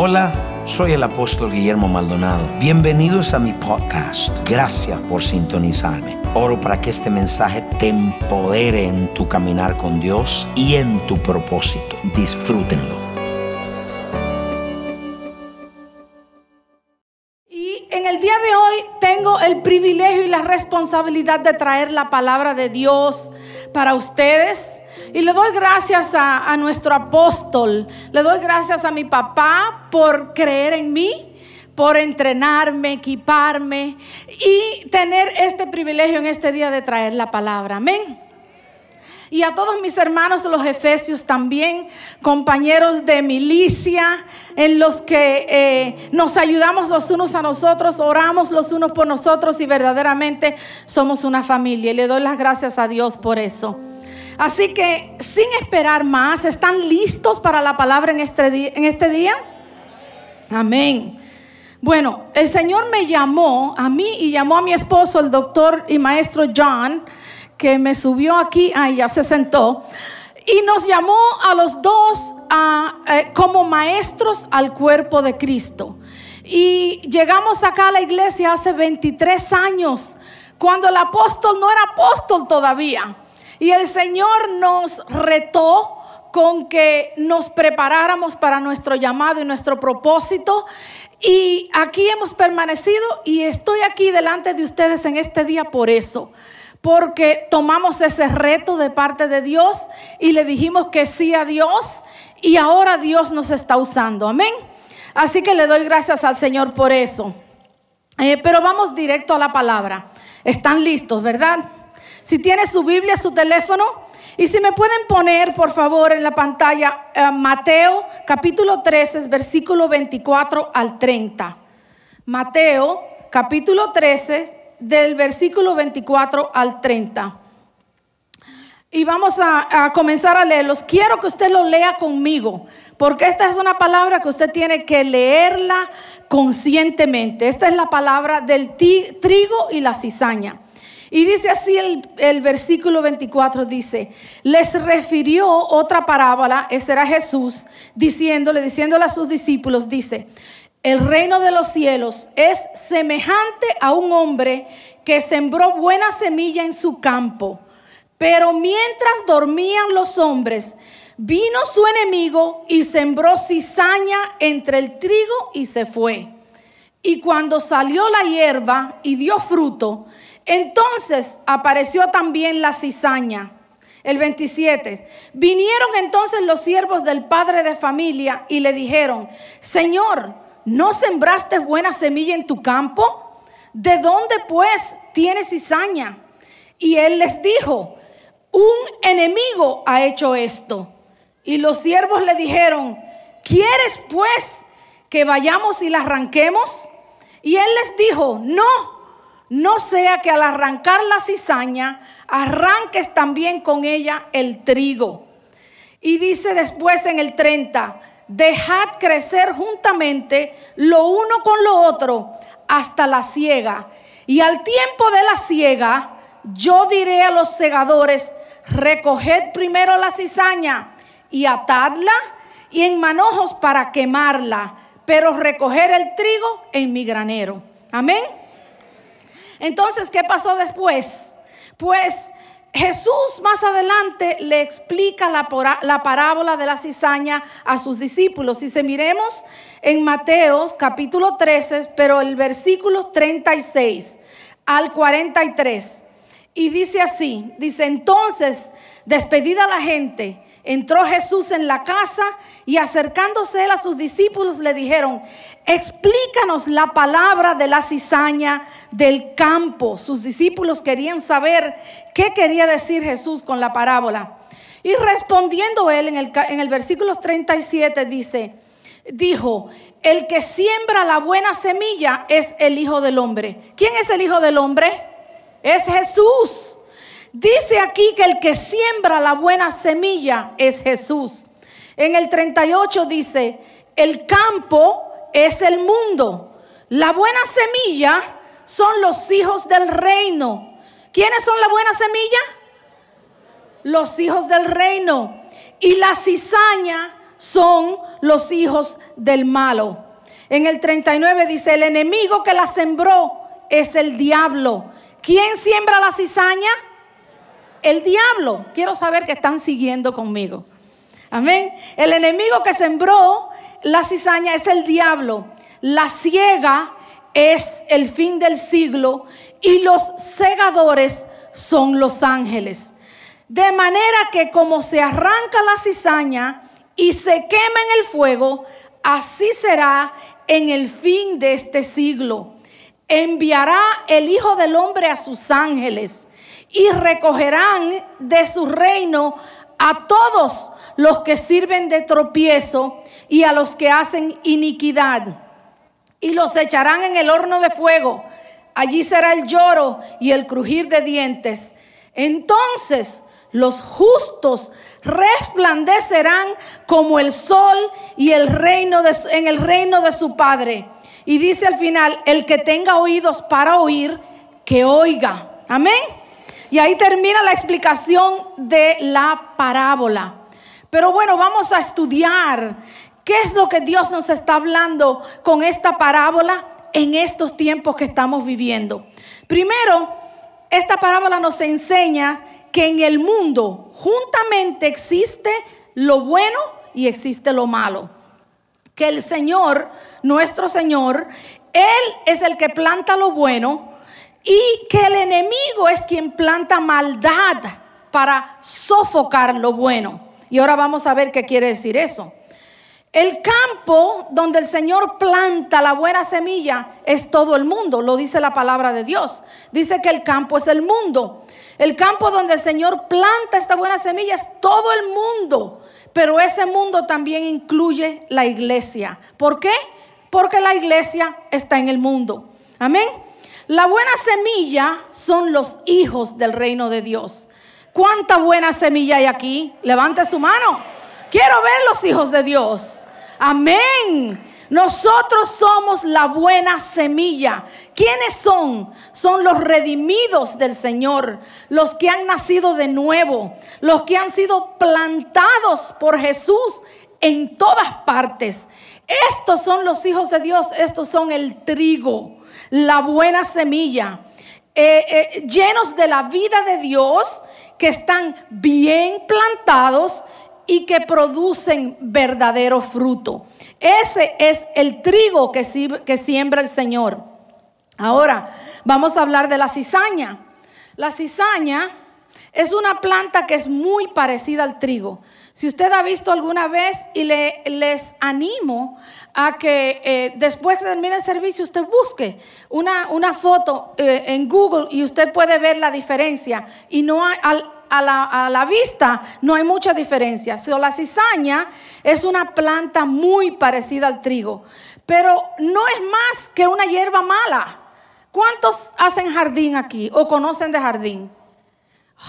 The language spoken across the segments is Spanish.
Hola, soy el apóstol Guillermo Maldonado. Bienvenidos a mi podcast. Gracias por sintonizarme. Oro para que este mensaje te empodere en tu caminar con Dios y en tu propósito. Disfrútenlo. Y en el día de hoy tengo el privilegio y la responsabilidad de traer la palabra de Dios para ustedes. Y le doy gracias a, nuestro apóstol, le doy gracias a mi papá por creer en mí, por entrenarme, equiparme y tener este privilegio en este día de traer la palabra. Amén. Y a todos mis hermanos los efesios también, compañeros de milicia, en los que eh, nos ayudamos los unos a nosotros, oramos los unos por nosotros y verdaderamente somos una familia. Y le doy las gracias a Dios por eso. Así que sin esperar más, ¿están listos para la palabra en este día? En este día? Amén. Bueno, el Señor me llamó a mí y llamó a mi esposo, el doctor y maestro John, que me subió aquí, ahí ya se sentó, y nos llamó a los dos eh, como maestros al cuerpo de Cristo. Y llegamos acá a la iglesia hace 23 años, cuando el apóstol no era apóstol todavía. Y el Señor nos retó con que nos preparáramos para nuestro llamado y nuestro propósito. Y aquí hemos permanecido y estoy aquí delante de ustedes en este día por eso. Porque tomamos ese reto de parte de Dios y le dijimos que sí a Dios y ahora Dios nos está usando. Amén. Así que le doy gracias al Señor por eso. Eh, pero vamos directo a la palabra. Están listos, ¿verdad? Si tiene su Biblia, su teléfono, y si me pueden poner, por favor, en la pantalla eh, Mateo capítulo 13, versículo 24 al 30. Mateo capítulo 13, del versículo 24 al 30. Y vamos a, a, comenzar a leerlos. Quiero que usted lo lea conmigo, porque esta es una palabra que usted tiene que leerla conscientemente. Esta es la palabra del trigo y la cizaña. Y dice así el, versículo 24, dice, les refirió otra parábola, ese era Jesús, diciéndole, diciéndole a sus discípulos, dice, el reino de los cielos es semejante a un hombre que sembró buena semilla en su campo, pero mientras dormían los hombres, vino su enemigo y sembró cizaña entre el trigo y se fue. Y cuando salió la hierba y dio fruto, entonces apareció también la cizaña. El 27. Vinieron entonces los siervos del padre de familia y le dijeron, Señor, ¿no sembraste buena semilla en tu campo? ¿De dónde pues tienes cizaña? Y él les dijo, un enemigo ha hecho esto. Y los siervos le dijeron, ¿quieres pues que vayamos y la arranquemos? Y él les dijo, no no sea que al arrancar la cizaña, arranques también con ella el trigo. Y dice después en el 30, dejad crecer juntamente lo uno con lo otro hasta la siega. Y al tiempo de la siega, yo diré a los segadores, recoged primero la cizaña y atadla y en manojos para quemarla, pero recoger el trigo en mi granero. Amén. Entonces, ¿qué pasó después? Pues Jesús más adelante le explica la, la, parábola de la cizaña a sus discípulos. Si se miremos en Mateo capítulo 13, pero el versículo 36 al 43. Y dice así, dice entonces, despedida la gente, entró Jesús en la casa y acercándose él a sus discípulos le dijeron, explícanos la palabra de la cizaña del campo. Sus discípulos querían saber qué quería decir Jesús con la parábola. Y respondiendo él en el, en el versículo 37 dice, dijo, el que siembra la buena semilla es el Hijo del Hombre. ¿Quién es el Hijo del Hombre? Es Jesús. Dice aquí que el que siembra la buena semilla es Jesús. En el 38 dice, el campo es el mundo. La buena semilla son los hijos del reino. ¿Quiénes son la buena semilla? Los hijos del reino. Y la cizaña son los hijos del malo. En el 39 dice, el enemigo que la sembró es el diablo. ¿Quién siembra la cizaña? El diablo. Quiero saber que están siguiendo conmigo. Amén. El enemigo que sembró la cizaña es el diablo. La ciega es el fin del siglo y los segadores son los ángeles. De manera que como se arranca la cizaña y se quema en el fuego, así será en el fin de este siglo. Enviará el Hijo del Hombre a sus ángeles y recogerán de su reino a todos los que sirven de tropiezo y a los que hacen iniquidad. Y los echarán en el horno de fuego. Allí será el lloro y el crujir de dientes. Entonces los justos resplandecerán como el sol y el reino en el reino de su Padre. Y dice al final, el que tenga oídos para oír, que oiga. Amén. Y ahí termina la explicación de la parábola. Pero bueno, vamos a estudiar qué es lo que Dios nos está hablando con esta parábola en estos tiempos que estamos viviendo. Primero, esta parábola nos enseña que en el mundo juntamente existe lo bueno y existe lo malo. Que el Señor, nuestro Señor, Él es el que planta lo bueno y que el enemigo es quien planta maldad para sofocar lo bueno. Y ahora vamos a ver qué quiere decir eso. El campo donde el Señor planta la buena semilla es todo el mundo, lo dice la palabra de Dios. Dice que el campo es el mundo. El campo donde el Señor planta esta buena semilla es todo el mundo, pero ese mundo también incluye la iglesia. ¿Por qué? Porque la iglesia está en el mundo. Amén. La buena semilla son los hijos del reino de Dios. ¿Cuánta buena semilla hay aquí? Levante su mano. Quiero ver los hijos de Dios. Amén. Nosotros somos la buena semilla. ¿Quiénes son? Son los redimidos del Señor, los que han nacido de nuevo, los que han sido plantados por Jesús en todas partes. Estos son los hijos de Dios, estos son el trigo, la buena semilla, eh, eh, llenos de la vida de Dios, que están bien plantados y que producen verdadero fruto. Ese es el trigo que, que siembra el Señor. Ahora, vamos a hablar de la cizaña. La cizaña es una planta que es muy parecida al trigo. Si usted ha visto alguna vez y le, les animo a que eh, después de terminar el servicio usted busque una, una foto eh, en Google y usted puede ver la diferencia. Y no hay, a la, vista no hay mucha diferencia. la cizaña es una planta muy parecida al trigo, pero no es más que una hierba mala. ¿Cuántos hacen jardín aquí o conocen de jardín?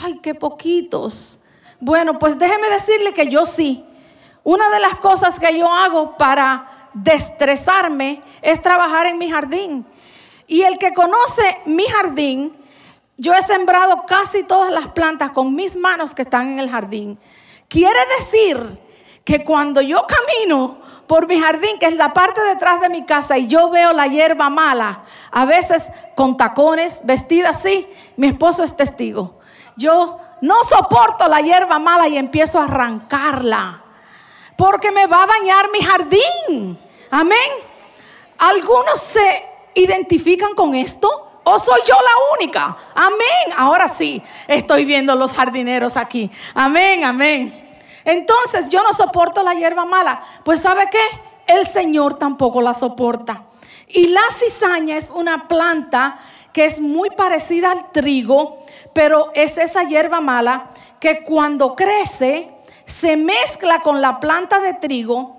Ay, qué poquitos. Bueno, pues déjeme decirle que yo sí. Una de las cosas que yo hago para destresarme es trabajar en mi jardín. Y el que conoce mi jardín yo he sembrado casi todas las plantas con mis manos que están en el jardín. Quiere decir que cuando yo camino por mi jardín, que es la parte detrás de mi casa, y yo veo la hierba mala, a veces con tacones, vestida así, mi esposo es testigo. Yo no soporto la hierba mala y empiezo a arrancarla, porque me va a dañar mi jardín. Amén. Algunos se identifican con esto. ¿O soy yo la única? Amén. Ahora sí, estoy viendo los jardineros aquí. Amén, amén. Entonces yo no soporto la hierba mala. Pues ¿sabe qué? El Señor tampoco la soporta. Y la cizaña es una planta que es muy parecida al trigo, pero es esa hierba mala que cuando crece se mezcla con la planta de trigo.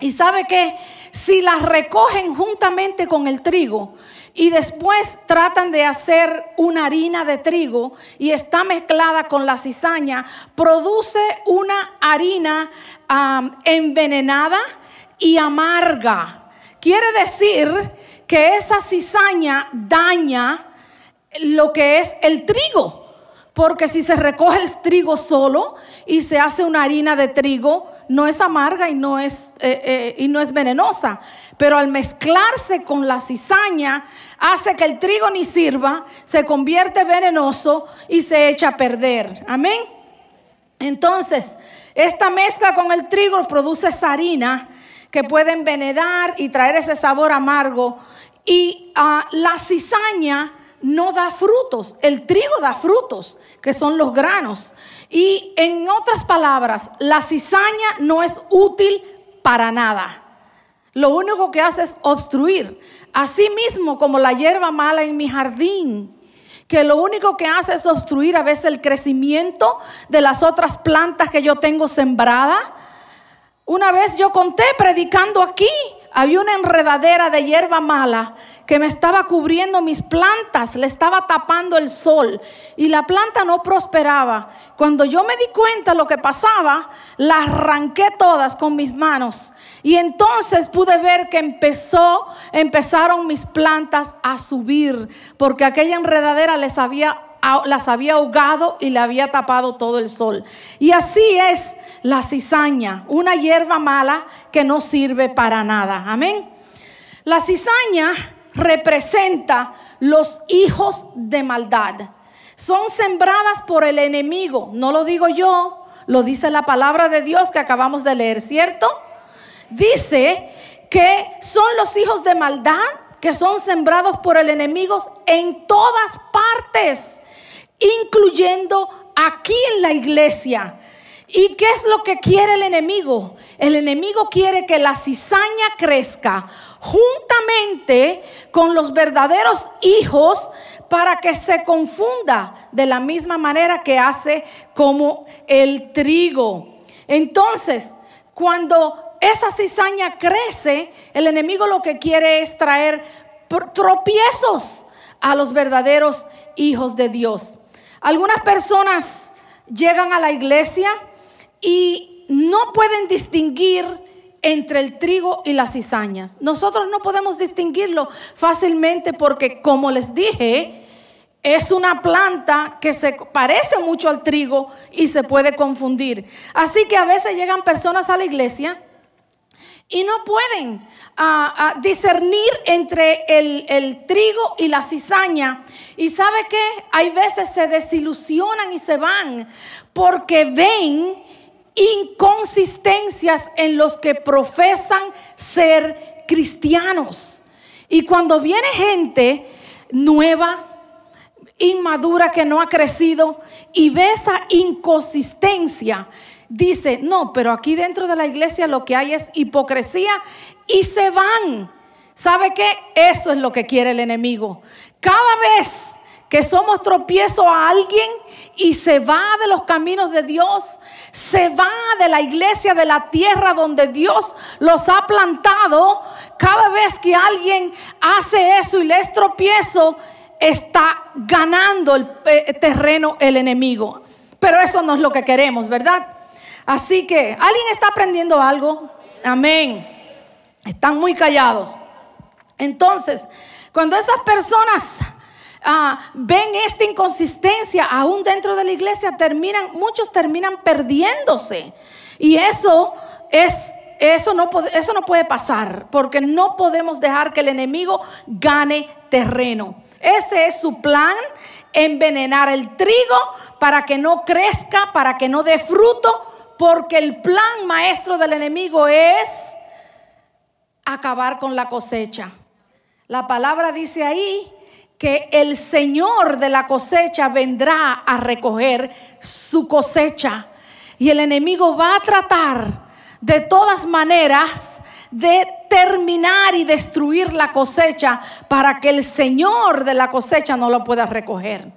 Y sabe que si la recogen juntamente con el trigo, y después tratan de hacer una harina de trigo y está mezclada con la cizaña, produce una harina envenenada y amarga. Quiere decir que esa cizaña daña lo que es el trigo, porque si se recoge el trigo solo y se hace una harina de trigo, no es amarga y no es, eh, eh, y no es venenosa, pero al mezclarse con la cizaña hace que el trigo ni sirva, se convierte venenoso y se echa a perder. Amén. Entonces, esta mezcla con el trigo produce sarina que puede envenenar y traer ese sabor amargo. Y ah, la cizaña no da frutos, el trigo da frutos, que son los granos. Y en otras palabras, la cizaña no es útil para nada. Lo único que hace es obstruir. Así mismo como la hierba mala en mi jardín, que lo único que hace es obstruir a veces el crecimiento de las otras plantas que yo tengo sembrada. Una vez yo conté predicando aquí, había una enredadera de hierba mala que me estaba cubriendo mis plantas, le estaba tapando el sol y la planta no prosperaba. Cuando yo me di cuenta lo que pasaba, la arranqué todas con mis manos y entonces pude ver que empezó, empezaron mis plantas a subir porque aquella enredadera les había las había ahogado y le había tapado todo el sol. Y así es la cizaña, una hierba mala que no sirve para nada. Amén. La cizaña representa los hijos de maldad. Son sembradas por el enemigo. No lo digo yo, lo dice la palabra de Dios que acabamos de leer, ¿cierto? Dice que son los hijos de maldad que son sembrados por el enemigo en todas partes, incluyendo aquí en la iglesia. ¿Y qué es lo que quiere el enemigo? El enemigo quiere que la cizaña crezca juntamente con los verdaderos hijos para que se confunda de la misma manera que hace como el trigo. Entonces, cuando esa cizaña crece, el enemigo lo que quiere es traer tropiezos a los verdaderos hijos de Dios. Algunas personas llegan a la iglesia y no pueden distinguir entre el trigo y las cizañas. Nosotros no podemos distinguirlo fácilmente porque, como les dije, es una planta que se parece mucho al trigo y se puede confundir. Así que a veces llegan personas a la iglesia y no pueden ah, ah, discernir entre el, el, trigo y la cizaña. Y sabe que hay veces se desilusionan y se van porque ven inconsistencias en los que profesan ser cristianos. Y cuando viene gente nueva, inmadura, que no ha crecido, y ve esa inconsistencia, dice, no, pero aquí dentro de la iglesia lo que hay es hipocresía y se van. ¿Sabe qué? Eso es lo que quiere el enemigo. Cada vez que somos tropiezo a alguien y se va de los caminos de Dios, se va de la iglesia, de la tierra donde Dios los ha plantado, cada vez que alguien hace eso y le es tropiezo, está ganando el eh, terreno el enemigo. Pero eso no es lo que queremos, ¿verdad? Así que, ¿alguien está aprendiendo algo? Amén. Están muy callados. Entonces, cuando esas personas Ah, ven esta inconsistencia aún dentro de la iglesia, terminan, muchos terminan perdiéndose. Y eso es eso no, eso no puede pasar, porque no podemos dejar que el enemigo gane terreno. Ese es su plan, envenenar el trigo para que no crezca, para que no dé fruto, porque el plan maestro del enemigo es acabar con la cosecha. La palabra dice ahí que el Señor de la cosecha vendrá a recoger su cosecha. Y el enemigo va a tratar de todas maneras de terminar y destruir la cosecha para que el Señor de la cosecha no lo pueda recoger.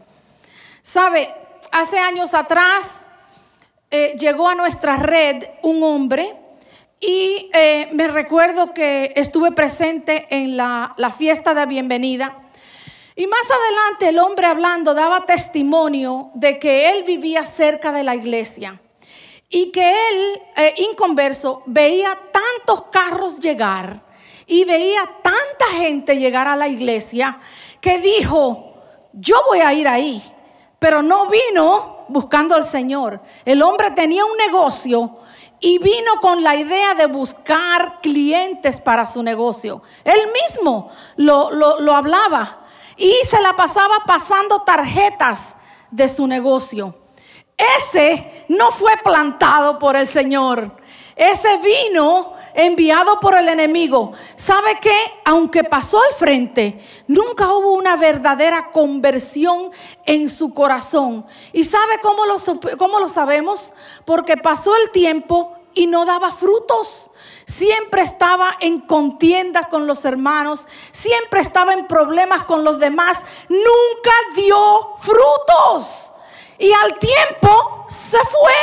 Sabe, hace años atrás eh, llegó a nuestra red un hombre y eh, me recuerdo que estuve presente en la, la fiesta de bienvenida y más adelante el hombre hablando daba testimonio de que él vivía cerca de la iglesia y que él, eh, inconverso, veía tantos carros llegar y veía tanta gente llegar a la iglesia que dijo, yo voy a ir ahí, pero no vino buscando al Señor. El hombre tenía un negocio y vino con la idea de buscar clientes para su negocio. Él mismo lo, lo hablaba y se la pasaba pasando tarjetas de su negocio. Ese no fue plantado por el Señor. Ese vino enviado por el enemigo. ¿Sabe qué? Aunque pasó al frente, nunca hubo una verdadera conversión en su corazón. ¿Y sabe cómo lo, cómo lo sabemos? Porque pasó el tiempo y no daba frutos. Siempre estaba en contiendas con los hermanos, siempre estaba en problemas con los demás, nunca dio frutos. Y al tiempo se fue.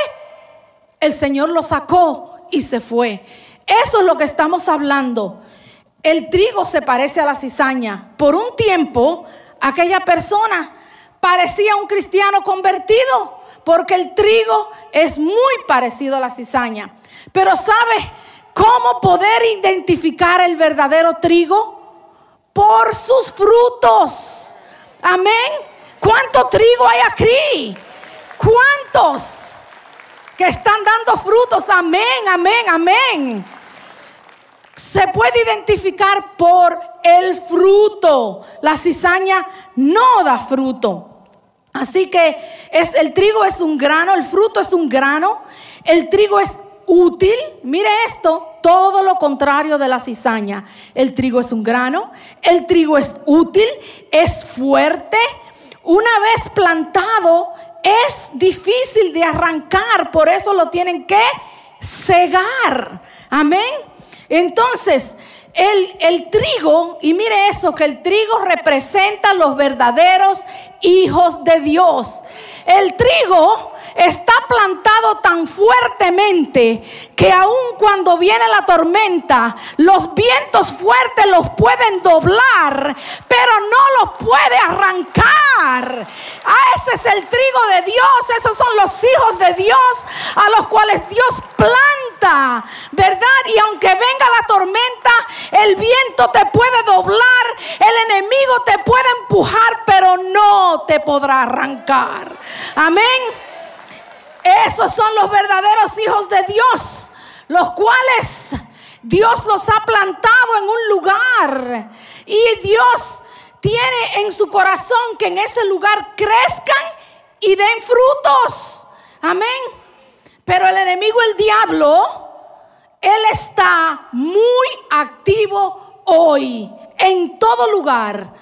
El Señor lo sacó y se fue. Eso es lo que estamos hablando. El trigo se parece a la cizaña. Por un tiempo, aquella persona parecía un cristiano convertido, porque el trigo es muy parecido a la cizaña. Pero ¿sabe cómo poder identificar el verdadero trigo? Por sus frutos. Amén. ¿Cuánto trigo hay aquí? ¿Cuántos que están dando frutos? Amén, amén, amén. Se puede identificar por el fruto. La cizaña no da fruto. Así que es, el trigo es un grano, el fruto es un grano, el trigo es útil. Mire esto, todo lo contrario de la cizaña. El trigo es un grano, el trigo es útil, es fuerte. Una vez plantado, es difícil de arrancar, por eso lo tienen que cegar. Amén. Entonces, el, el, trigo, y mire eso, que el trigo representa los verdaderos hijos de Dios. El trigo está plantado tan fuertemente que aun cuando viene la tormenta, los vientos fuertes los pueden doblar, pero no los puede arrancar. Ah, ese es el trigo de Dios, esos son los hijos de Dios a los cuales Dios planta, ¿verdad? Y aunque venga la tormenta, el viento te puede doblar, el enemigo te puede empujar, pero no te podrá arrancar. Amén. Esos son los verdaderos hijos de Dios, los cuales Dios los ha plantado en un lugar y Dios tiene en su corazón que en ese lugar crezcan y den frutos. Amén. Pero el enemigo, el diablo, él está muy activo hoy en todo lugar.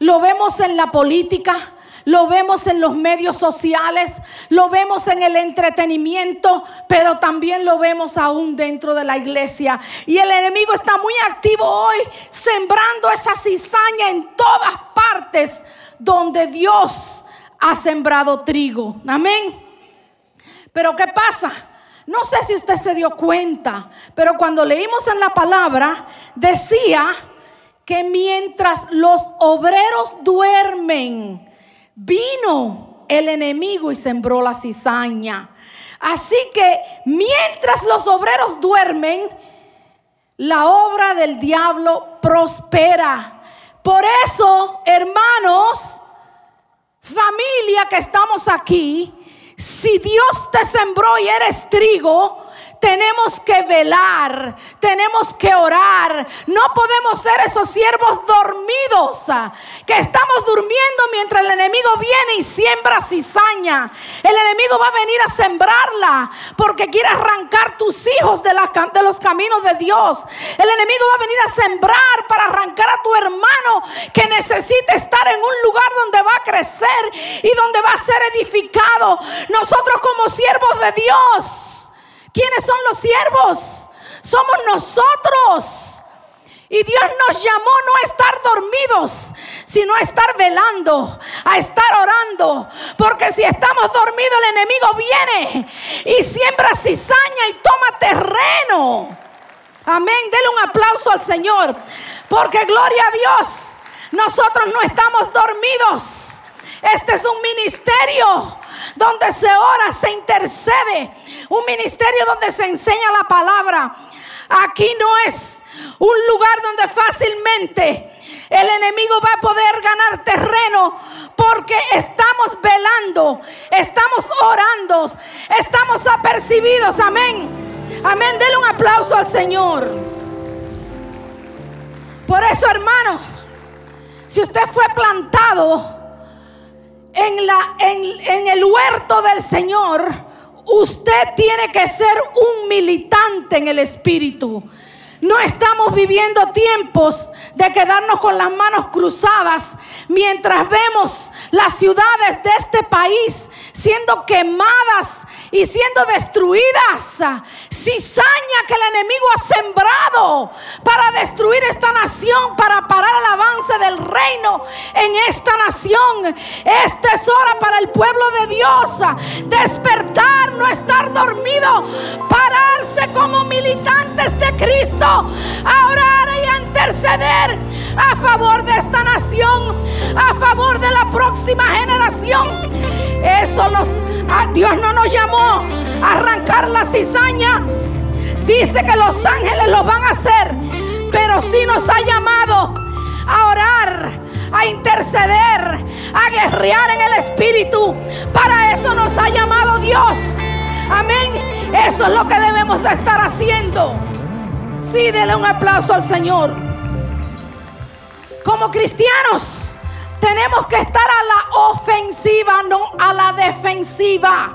Lo vemos en la política, lo vemos en los medios sociales, lo vemos en el entretenimiento, pero también lo vemos aún dentro de la iglesia. Y el enemigo está muy activo hoy, sembrando esa cizaña en todas partes donde Dios ha sembrado trigo. Amén. Pero ¿qué pasa? No sé si usted se dio cuenta, pero cuando leímos en la palabra, decía que mientras los obreros duermen, vino el enemigo y sembró la cizaña. Así que mientras los obreros duermen, la obra del diablo prospera. Por eso, hermanos, familia que estamos aquí, si Dios te sembró y eres trigo, tenemos que velar, tenemos que orar. No podemos ser esos siervos dormidos que estamos durmiendo mientras el enemigo viene y siembra cizaña. El enemigo va a venir a sembrarla porque quiere arrancar tus hijos de, de los caminos de Dios. El enemigo va a venir a sembrar para arrancar a tu hermano que necesita estar en un lugar donde va a y donde va a ser edificado. Nosotros como siervos de Dios ¿Quiénes son los siervos? Somos nosotros. Y Dios nos llamó no a estar dormidos, sino a estar velando, a estar orando. Porque si estamos dormidos, el enemigo viene y siembra cizaña y toma terreno. Amén. Dele un aplauso al Señor. Porque gloria a Dios. Nosotros no estamos dormidos. Este es un ministerio donde se ora, se intercede. Un ministerio donde se enseña la palabra. Aquí no es un lugar donde fácilmente el enemigo va a poder ganar terreno porque estamos velando, estamos orando, estamos apercibidos, amén. Amén, denle un aplauso al Señor. Por eso, hermano, si usted fue plantado en, la, en, el huerto del Señor, usted tiene que ser un militante en el Espíritu. No estamos viviendo tiempos de quedarnos con las manos cruzadas mientras vemos las ciudades de este país siendo quemadas y siendo destruidas. Cizaña que el enemigo ha sembrado para destruir esta nación, para parar el avance del reino en esta nación. Esta es hora para el pueblo de Dios despertar, no estar dormido, pararse como militantes de Cristo, a orar interceder a favor de esta nación, a favor de la próxima generación. Eso nos, Dios no nos llamó a arrancar la cizaña. Dice que los ángeles lo van a hacer, pero sí nos ha llamado a orar, a interceder, a guerrear en el Espíritu. Para eso nos ha llamado Dios. Amén. Eso es lo que debemos de estar haciendo. Sí, dele un aplauso al Señor. Como cristianos, tenemos que estar a la ofensiva, no a la defensiva.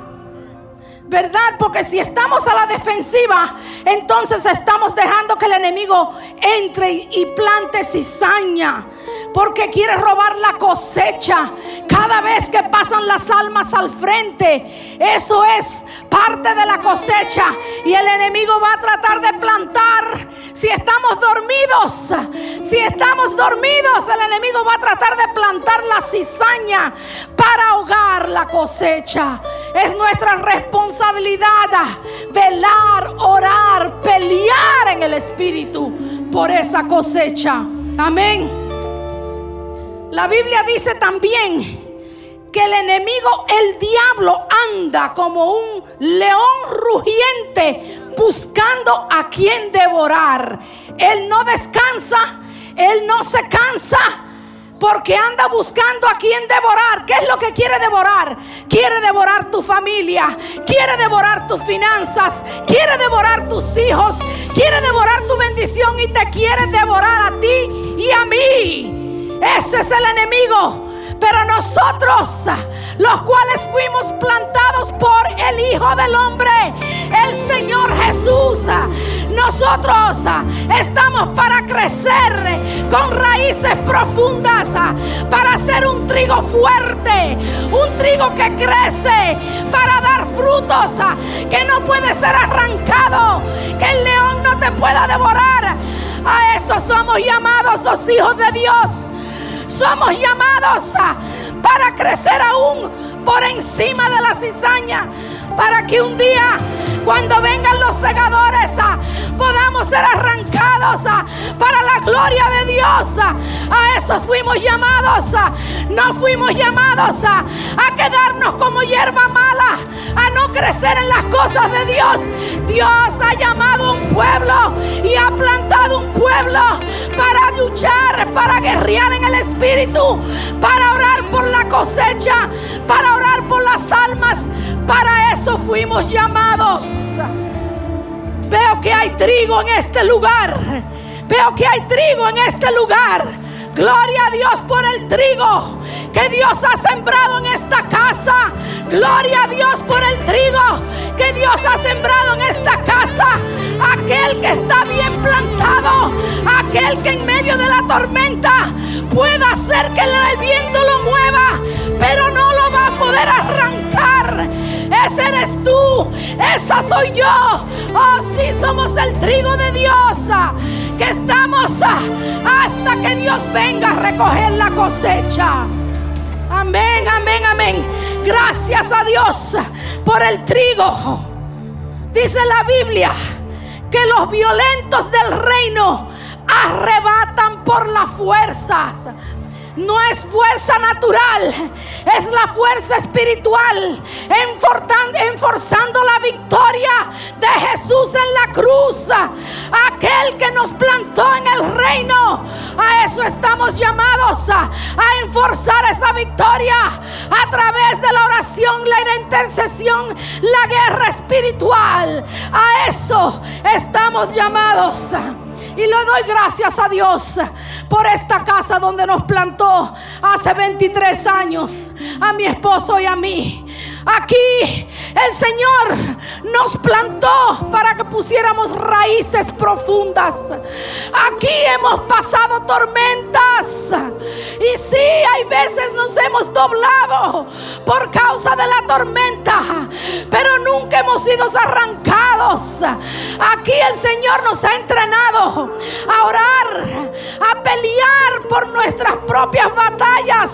¿Verdad? Porque si estamos a la defensiva, entonces estamos dejando que el enemigo entre y plante cizaña. Porque quiere robar la cosecha. Cada vez que pasan las almas al frente, eso es parte de la cosecha. Y el enemigo va a tratar de plantar. Si estamos dormidos, si estamos dormidos, el enemigo va a tratar de plantar la cizaña para ahogar la cosecha. Es nuestra responsabilidad velar, orar, pelear en el Espíritu por esa cosecha. Amén. La Biblia dice también que el enemigo, el diablo, anda como un león rugiente buscando a quien devorar. Él no descansa, él no se cansa. Porque anda buscando a quien devorar. ¿Qué es lo que quiere devorar? Quiere devorar tu familia. Quiere devorar tus finanzas. Quiere devorar tus hijos. Quiere devorar tu bendición y te quiere devorar a ti y a mí. Ese es el enemigo. Pero nosotros, los cuales fuimos plantados por el Hijo del Hombre, el Señor Jesús, nosotros estamos para crecer con raíces profundas, para ser un trigo fuerte, un trigo que crece, para dar frutos, que no puede ser arrancado, que el león no te pueda devorar. A eso somos llamados los hijos de Dios. Somos llamados para crecer aún por encima de la cizaña. Para que un día, cuando vengan los segadores, podamos ser arrancados para la gloria de Dios. A eso fuimos llamados. No fuimos llamados a quedarnos como hierba mala, a no crecer en las cosas de Dios. Dios ha llamado un pueblo y ha plantado un pueblo para luchar, para guerrear en el Espíritu, para orar por la cosecha, para orar por las almas. Para eso fuimos llamados. Veo que hay trigo en este lugar. Veo que hay trigo en este lugar. Gloria a Dios por el trigo que Dios ha sembrado en esta casa. Gloria a Dios por el trigo que Dios ha sembrado en esta casa. Aquel que está bien plantado. Aquel que en medio de la tormenta pueda hacer que el viento lo mueva. Pero no lo va a poder arrancar. Ese eres tú. Esa soy yo. Oh, sí, somos el trigo de Dios. Que estamos hasta que Dios venga a recoger la cosecha. Amén, amén, amén. Gracias a Dios por el trigo. Dice la Biblia que los violentos del reino arrebatan por las fuerzas. No es fuerza natural, es la fuerza espiritual, enforzando la victoria de Jesús en la cruz, aquel que nos plantó en el reino. A eso estamos llamados, a enforzar esa victoria a través de la oración, la intercesión, la guerra espiritual. A eso estamos llamados. Y le doy gracias a Dios por esta casa donde nos plantó hace 23 años, a mi esposo y a mí. Aquí el Señor nos plantó para que pusiéramos raíces profundas. Aquí hemos pasado tormentas. Y sí, hay veces nos hemos doblado por causa de la tormenta. Pero nunca hemos sido arrancados. Aquí el Señor nos ha entrenado a orar, a pelear por nuestras propias batallas.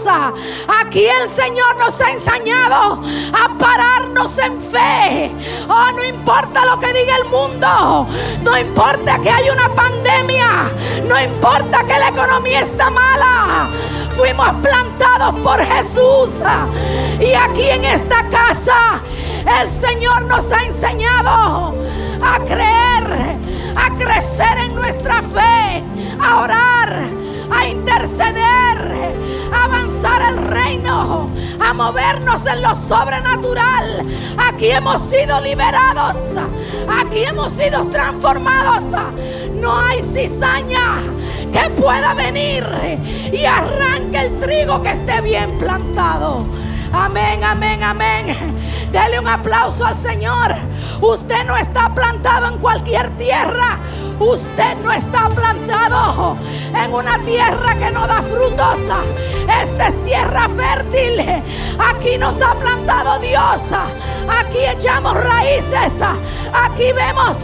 Aquí el Señor nos ha enseñado a pararnos en fe. Oh, no importa lo que diga el mundo. No importa que haya una pandemia. No importa que la economía está mala. Fuimos plantados por Jesús. Y aquí en esta casa el Señor nos ha enseñado a creer, a crecer en nuestra fe, a orar, a interceder, a avanzar el reino, a movernos en lo sobrenatural. Aquí hemos sido liberados, aquí hemos sido transformados. No hay cizaña que pueda venir y arranque el trigo que esté bien plantado. Amén, amén, amén. Dele un aplauso al Señor. Usted no está plantado en cualquier tierra. Usted no está plantado en una tierra que no da frutos. Esta es tierra fértil. Aquí nos ha plantado Dios. Aquí echamos raíces. Aquí vemos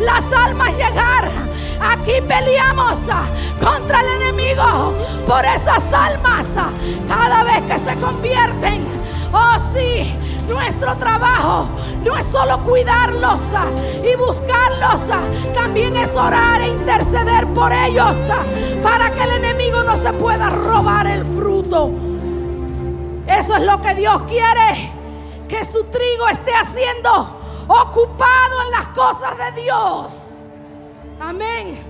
las almas llegar. Aquí peleamos contra el enemigo por esas almas cada vez que se convierten. Oh sí, nuestro trabajo no es solo cuidarlos ah, y buscarlos, ah, también es orar e interceder por ellos ah, para que el enemigo no se pueda robar el fruto. Eso es lo que Dios quiere, que su trigo esté haciendo ocupado en las cosas de Dios. Amén.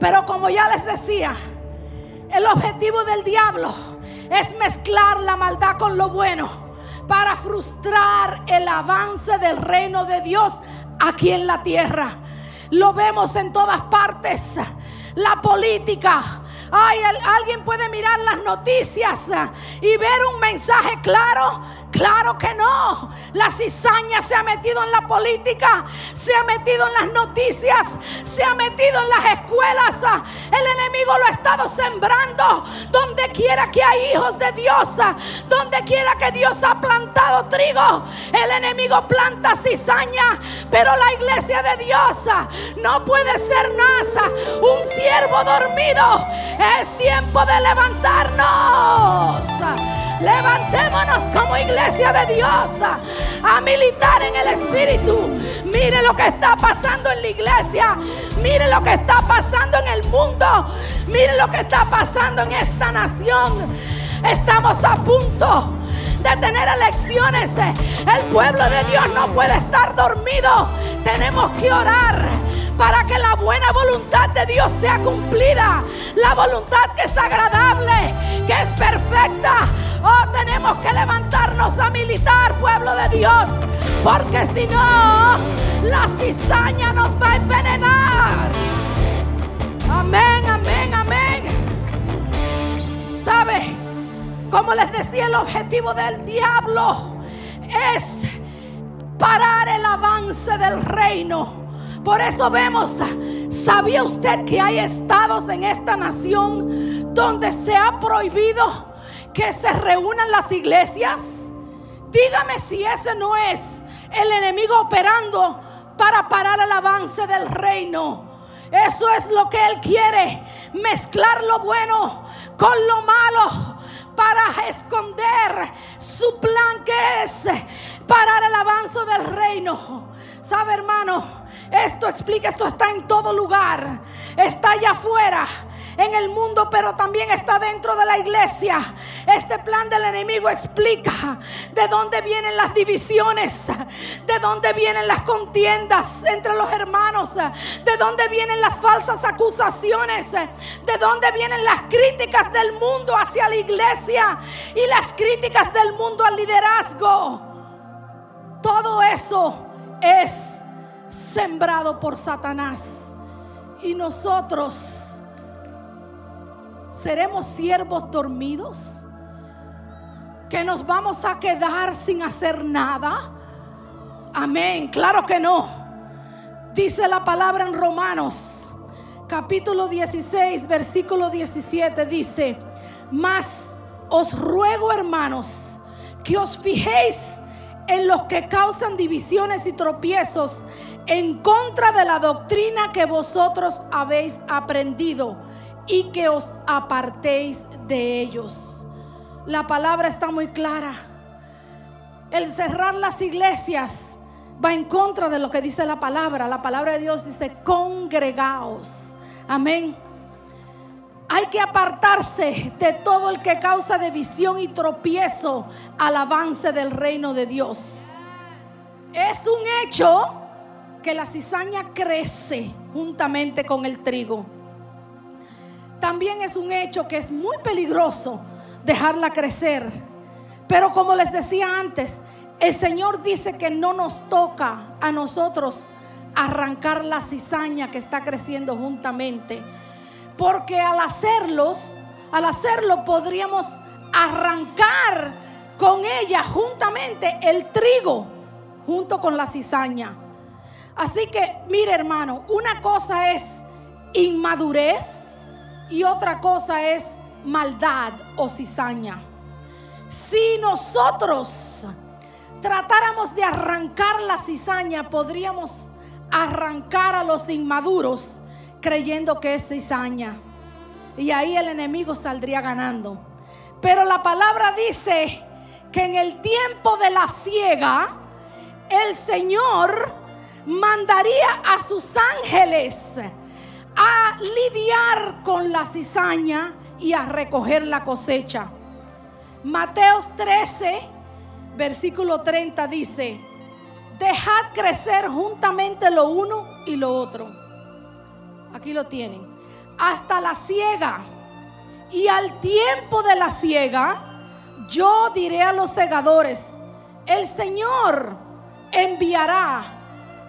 Pero como ya les decía, el objetivo del diablo es mezclar la maldad con lo bueno para frustrar el avance del reino de Dios aquí en la tierra. Lo vemos en todas partes. La política. Ay, alguien puede mirar las noticias y ver un mensaje claro Claro que no. La cizaña se ha metido en la política, se ha metido en las noticias, se ha metido en las escuelas. El enemigo lo ha estado sembrando donde quiera que hay hijos de Dios, donde quiera que Dios ha plantado trigo. El enemigo planta cizaña, pero la iglesia de Dios no puede ser nasa, un siervo dormido. Es tiempo de levantarnos. Levantémonos como iglesia de Dios a militar en el Espíritu. Mire lo que está pasando en la iglesia. Mire lo que está pasando en el mundo. Mire lo que está pasando en esta nación. Estamos a punto de tener elecciones. El pueblo de Dios no puede estar dormido. Tenemos que orar para que la buena voluntad de Dios sea cumplida. La voluntad que es agradable, que es perfecta. Oh, tenemos que levantarnos a militar, pueblo de Dios. Porque si no, la cizaña nos va a envenenar. Amén, amén, amén. ¿Sabe? Como les decía, el objetivo del diablo es parar el avance del reino. Por eso vemos, ¿sabía usted que hay estados en esta nación donde se ha prohibido que se reúnan las iglesias? Dígame si ese no es el enemigo operando para parar el avance del reino. Eso es lo que Él quiere, mezclar lo bueno con lo malo para esconder su plan que es parar el avance del reino. ¿Sabe hermano? Esto explica, esto está en todo lugar, está allá afuera en el mundo, pero también está dentro de la iglesia. Este plan del enemigo explica de dónde vienen las divisiones, de dónde vienen las contiendas entre los hermanos, de dónde vienen las falsas acusaciones, de dónde vienen las críticas del mundo hacia la iglesia y las críticas del mundo al liderazgo. Todo eso es sembrado por Satanás. Y nosotros seremos siervos dormidos, que nos vamos a quedar sin hacer nada. Amén, claro que no. Dice la palabra en Romanos, capítulo 16, versículo 17, dice, mas os ruego hermanos que os fijéis en los que causan divisiones y tropiezos en contra de la doctrina que vosotros habéis aprendido y que os apartéis de ellos. La palabra está muy clara. El cerrar las iglesias va en contra de lo que dice la palabra. La palabra de Dios dice, congregaos. Amén. Hay que apartarse de todo el que causa división y tropiezo al avance del reino de Dios. Es un hecho que la cizaña crece juntamente con el trigo. También es un hecho que es muy peligroso dejarla crecer. Pero como les decía antes, el Señor dice que no nos toca a nosotros arrancar la cizaña que está creciendo juntamente. Porque al hacerlos, al hacerlo podríamos arrancar con ella juntamente el trigo junto con la cizaña. Así que, mire hermano, una cosa es inmadurez y otra cosa es maldad o cizaña. Si nosotros tratáramos de arrancar la cizaña, podríamos arrancar a los inmaduros creyendo que es cizaña. Y ahí el enemigo saldría ganando. Pero la palabra dice que en el tiempo de la ciega, el Señor mandaría a sus ángeles a lidiar con la cizaña y a recoger la cosecha. Mateos 13, versículo 30 dice, dejad crecer juntamente lo uno y lo otro. Aquí lo tienen. Hasta la ciega. Y al tiempo de la ciega, yo diré a los segadores, el Señor enviará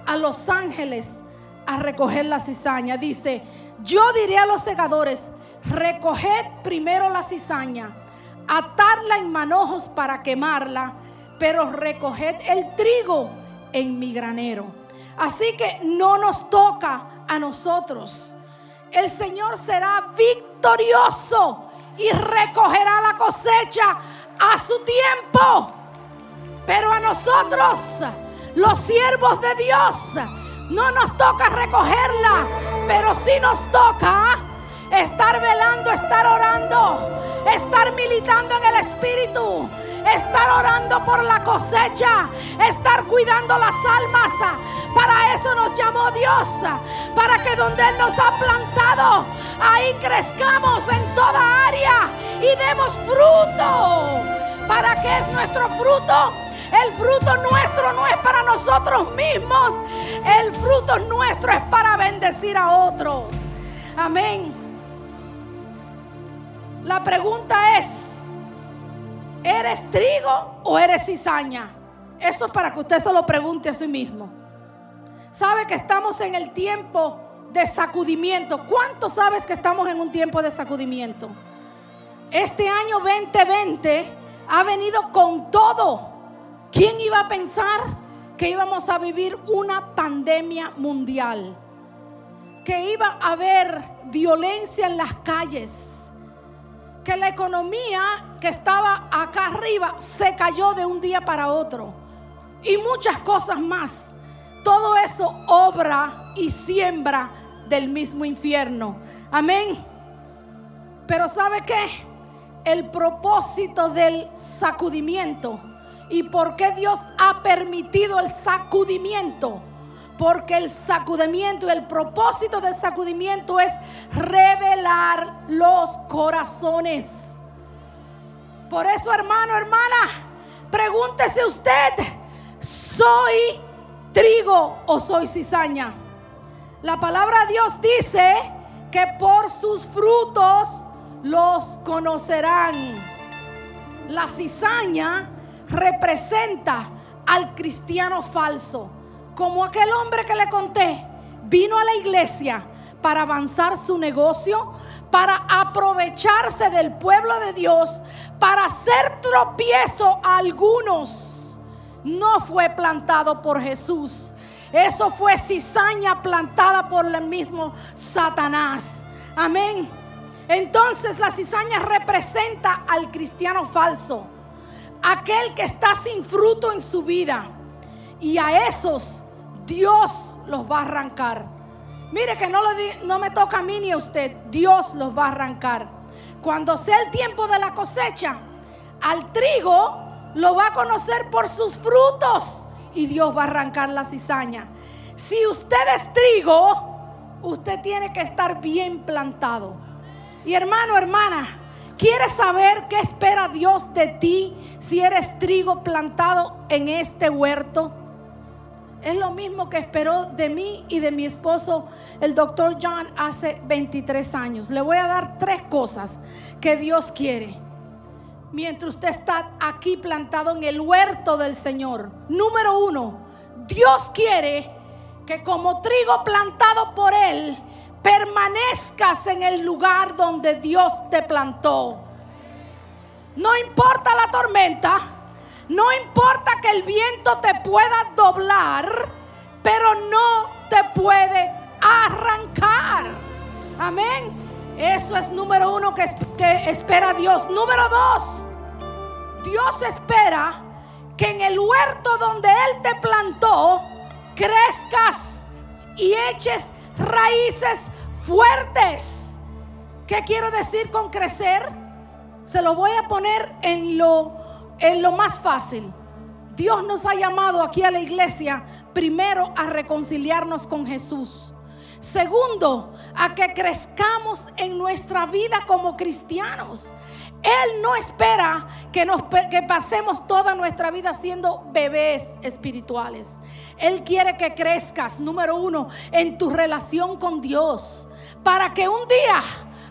a los ángeles a recoger la cizaña. Dice, yo diré a los segadores, recoged primero la cizaña, atarla en manojos para quemarla, pero recoged el trigo en mi granero. Así que no nos toca a nosotros. El Señor será victorioso y recogerá la cosecha a su tiempo. Pero a nosotros los siervos de Dios, no nos toca recogerla, pero sí nos toca estar velando, estar orando, estar militando en el Espíritu, estar orando por la cosecha, estar cuidando las almas. Para eso nos llamó Dios, para que donde Él nos ha plantado, ahí crezcamos en toda área y demos fruto. ¿Para qué es nuestro fruto? El fruto nuestro no es para nosotros mismos. El fruto nuestro es para bendecir a otros. Amén. La pregunta es, ¿eres trigo o eres cizaña? Eso es para que usted se lo pregunte a sí mismo. ¿Sabe que estamos en el tiempo de sacudimiento? ¿Cuánto sabes que estamos en un tiempo de sacudimiento? Este año 2020 ha venido con todo ¿Quién iba a pensar que íbamos a vivir una pandemia mundial? Que iba a haber violencia en las calles. Que la economía que estaba acá arriba se cayó de un día para otro. Y muchas cosas más. Todo eso obra y siembra del mismo infierno. Amén. Pero ¿sabe qué? El propósito del sacudimiento ¿Y por qué Dios ha permitido el sacudimiento? Porque el sacudimiento, el propósito del sacudimiento es revelar los corazones. Por eso, hermano, hermana, pregúntese usted, ¿soy trigo o soy cizaña? La palabra de Dios dice que por sus frutos los conocerán. La cizaña representa al cristiano falso, como aquel hombre que le conté, vino a la iglesia para avanzar su negocio, para aprovecharse del pueblo de Dios, para hacer tropiezo a algunos. No fue plantado por Jesús. Eso fue cizaña plantada por el mismo Satanás. Amén. Entonces la cizaña representa al cristiano falso, aquel que está sin fruto en su vida. Y a esos Dios los va a arrancar. Mire que no, no me toca a mí ni a usted, Dios los va a arrancar. Cuando sea el tiempo de la cosecha, al trigo lo va a conocer por sus frutos y Dios va a arrancar la cizaña. Si usted es trigo, usted tiene que estar bien plantado. Y hermano, hermana, ¿quieres saber qué espera Dios de ti si eres trigo plantado en este huerto? Es lo mismo que esperó de mí y de mi esposo, el doctor John, hace 23 años. Le voy a dar tres cosas que Dios quiere. Mientras usted está aquí plantado en el huerto del Señor. Número uno, Dios quiere que como trigo plantado por Él, permanezcas en el lugar donde Dios te plantó. No importa la tormenta, no importa que el viento te pueda doblar, pero no te puede arrancar. Amén. Eso es número uno que, que espera Dios. Número dos, Dios espera que en el huerto donde Él te plantó, crezcas y eches raíces fuertes. ¿Qué quiero decir con crecer? Se lo voy a poner en lo, en lo más fácil. Dios nos ha llamado aquí a la iglesia primero a reconciliarnos con Jesús. Segundo, a que crezcamos en nuestra vida como cristianos. Él no espera que, nos, que pasemos toda nuestra vida siendo bebés espirituales. Él quiere que crezcas, número uno, en tu relación con Dios. Para que un día,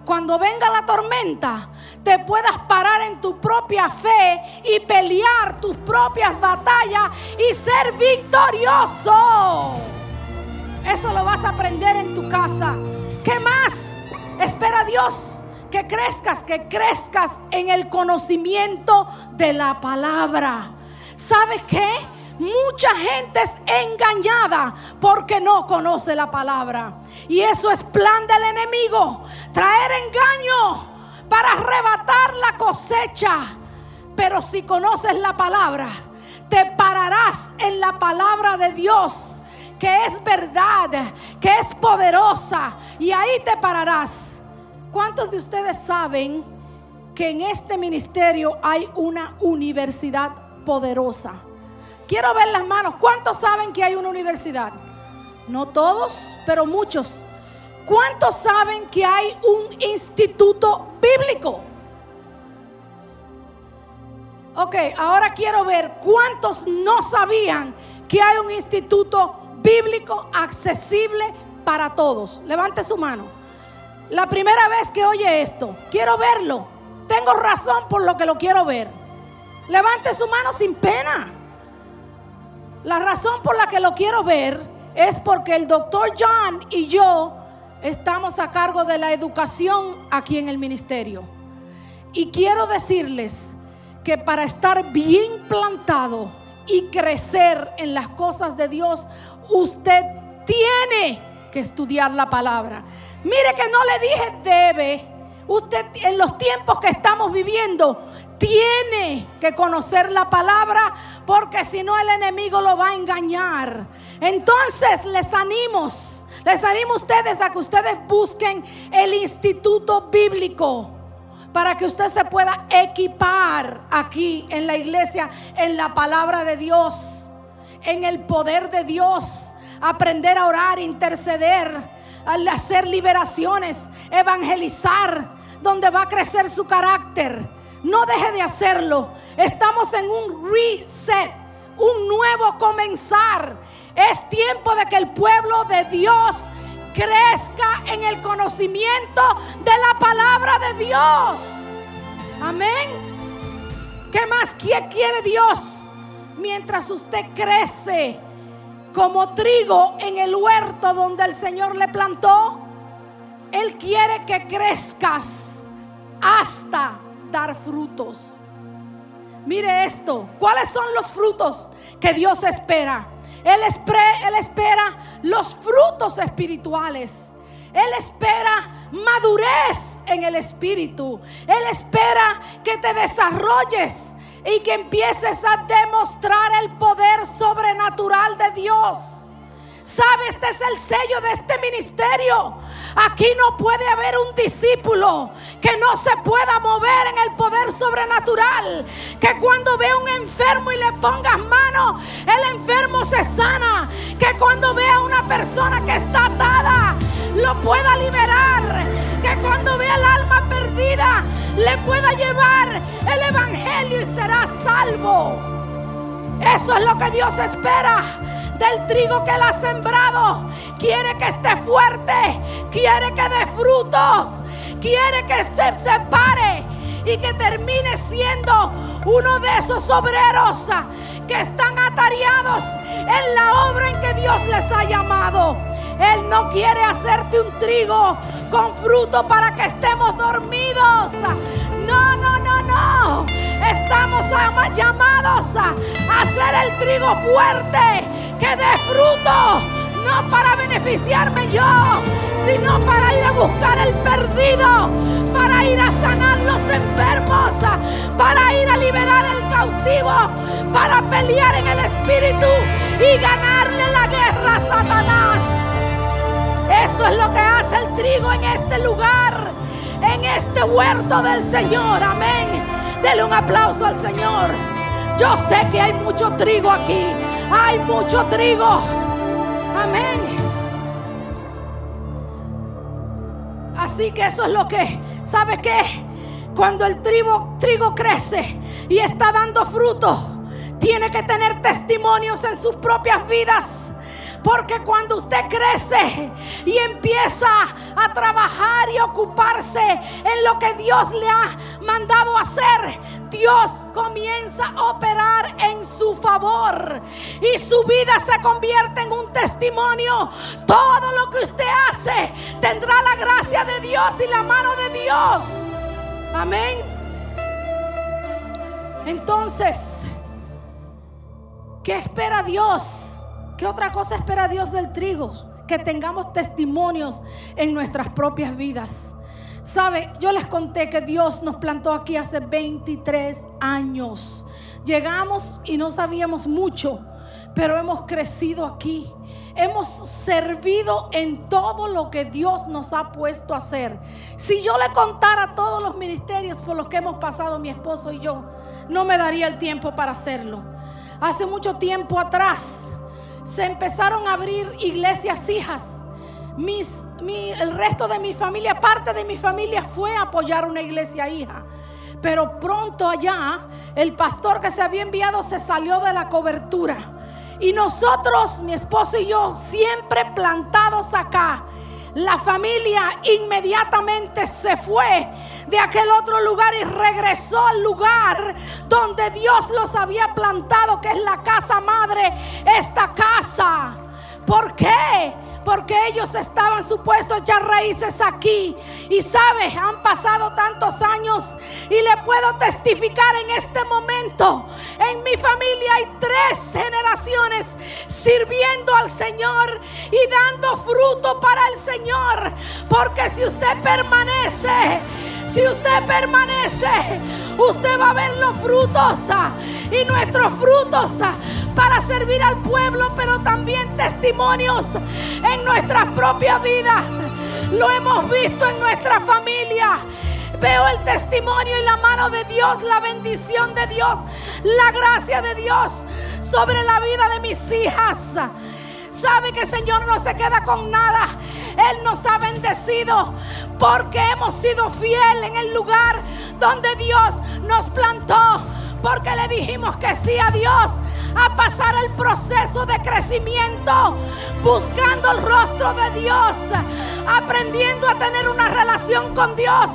cuando venga la tormenta, te puedas parar en tu propia fe y pelear tus propias batallas y ser victorioso. Eso lo vas a aprender en tu casa. ¿Qué más? Espera Dios que crezcas, que crezcas en el conocimiento de la palabra. ¿Sabes qué? Mucha gente es engañada porque no conoce la palabra. Y eso es plan del enemigo. Traer engaño para arrebatar la cosecha. Pero si conoces la palabra, te pararás en la palabra de Dios, que es verdad, que es poderosa. Y ahí te pararás. ¿Cuántos de ustedes saben que en este ministerio hay una universidad poderosa? Quiero ver las manos. ¿Cuántos saben que hay una universidad? No todos, pero muchos. ¿Cuántos saben que hay un instituto bíblico? Ok, ahora quiero ver cuántos no sabían que hay un instituto bíblico accesible para todos. Levante su mano. La primera vez que oye esto, quiero verlo. Tengo razón por lo que lo quiero ver. Levante su mano sin pena. La razón por la que lo quiero ver es porque el doctor John y yo estamos a cargo de la educación aquí en el ministerio. Y quiero decirles que para estar bien plantado y crecer en las cosas de Dios, usted tiene que estudiar la palabra. Mire que no le dije debe. Usted en los tiempos que estamos viviendo tiene que conocer la palabra porque si no el enemigo lo va a engañar. Entonces les animo, les animo a ustedes a que ustedes busquen el instituto bíblico para que usted se pueda equipar aquí en la iglesia en la palabra de Dios, en el poder de Dios aprender a orar, interceder, hacer liberaciones, evangelizar, donde va a crecer su carácter. No deje de hacerlo. Estamos en un reset, un nuevo comenzar. Es tiempo de que el pueblo de Dios crezca en el conocimiento de la palabra de Dios. Amén. ¿Qué más quiere Dios? Mientras usted crece como trigo en el huerto donde el Señor le plantó, Él quiere que crezcas hasta dar frutos. Mire esto, ¿cuáles son los frutos que Dios espera? Él espera, él espera los frutos espirituales. Él espera madurez en el espíritu. Él espera que te desarrolles y que empieces a demostrar el poder sobrenatural de Dios. ¿Sabe? Este es el sello de este ministerio. Aquí no puede haber un discípulo que no se pueda mover en el poder sobrenatural. Que cuando vea un enfermo y le pongas mano, el enfermo se sana. Que cuando vea una persona que está atada, lo pueda liberar. Que cuando vea el alma perdida, le pueda llevar el evangelio y será salvo. Eso es lo que Dios espera del trigo que Él ha sembrado. Quiere que esté fuerte, quiere que dé frutos, quiere que se pare y que termine siendo uno de esos obreros que están atareados en la obra en que Dios les ha llamado. Él no quiere hacerte un trigo con fruto para que estemos dormidos. No, no, no, no. Estamos llamados a hacer el trigo fuerte que dé fruto, no para beneficiarme yo, sino para ir a buscar el perdido, para ir a sanar los enfermos, para ir a liberar el cautivo, para pelear en el espíritu y ganarle la guerra a Satanás. Eso es lo que hace el trigo en este lugar, en este huerto del Señor. Amén. Dele un aplauso al Señor. Yo sé que hay mucho trigo aquí. Hay mucho trigo. Amén. Así que eso es lo que, ¿sabe qué? Cuando el trigo, trigo crece y está dando fruto, tiene que tener testimonios en sus propias vidas. Porque cuando usted crece y empieza a trabajar y ocuparse en lo que Dios le ha mandado hacer, Dios comienza a operar en su favor y su vida se convierte en un testimonio. Todo lo que usted hace tendrá la gracia de Dios y la mano de Dios. Amén. Entonces, ¿qué espera Dios? ¿Qué otra cosa espera Dios del trigo? Que tengamos testimonios en nuestras propias vidas. Sabe, yo les conté que Dios nos plantó aquí hace 23 años. Llegamos y no sabíamos mucho, pero hemos crecido aquí. Hemos servido en todo lo que Dios nos ha puesto a hacer. Si yo le contara todos los ministerios por los que hemos pasado mi esposo y yo, no me daría el tiempo para hacerlo. Hace mucho tiempo atrás, se empezaron a abrir iglesias hijas. El resto de mi familia, parte de mi familia fue a apoyar una iglesia hija. Pero pronto allá, el pastor que se había enviado se salió de la cobertura. Y nosotros, mi esposo y yo, siempre plantados acá, la familia inmediatamente se fue de aquel otro lugar y regresó al lugar donde Dios los había plantado, que es la casa madre, esta casa. ¿Por qué? Porque ellos estaban supuestos a echar raíces aquí. Y sabes, han pasado tantos años y le puedo testificar en este momento. En mi familia hay tres generaciones sirviendo al Señor y dando fruto para el Señor. Porque si usted permanece, si usted permanece, usted va a ver los frutos y nuestros frutos para servir al pueblo, pero también testimonios en nuestras propias vidas. Lo hemos visto en nuestra familia. Veo el testimonio y la mano de Dios, la bendición de Dios, la gracia de Dios sobre la vida de mis hijas. Sabe que el Señor no se queda con nada. Él nos ha bendecido porque hemos sido fiel en el lugar donde Dios nos plantó. Porque le dijimos que sí a Dios a pasar el proceso de crecimiento, buscando el rostro de Dios, aprendiendo a tener una relación con Dios,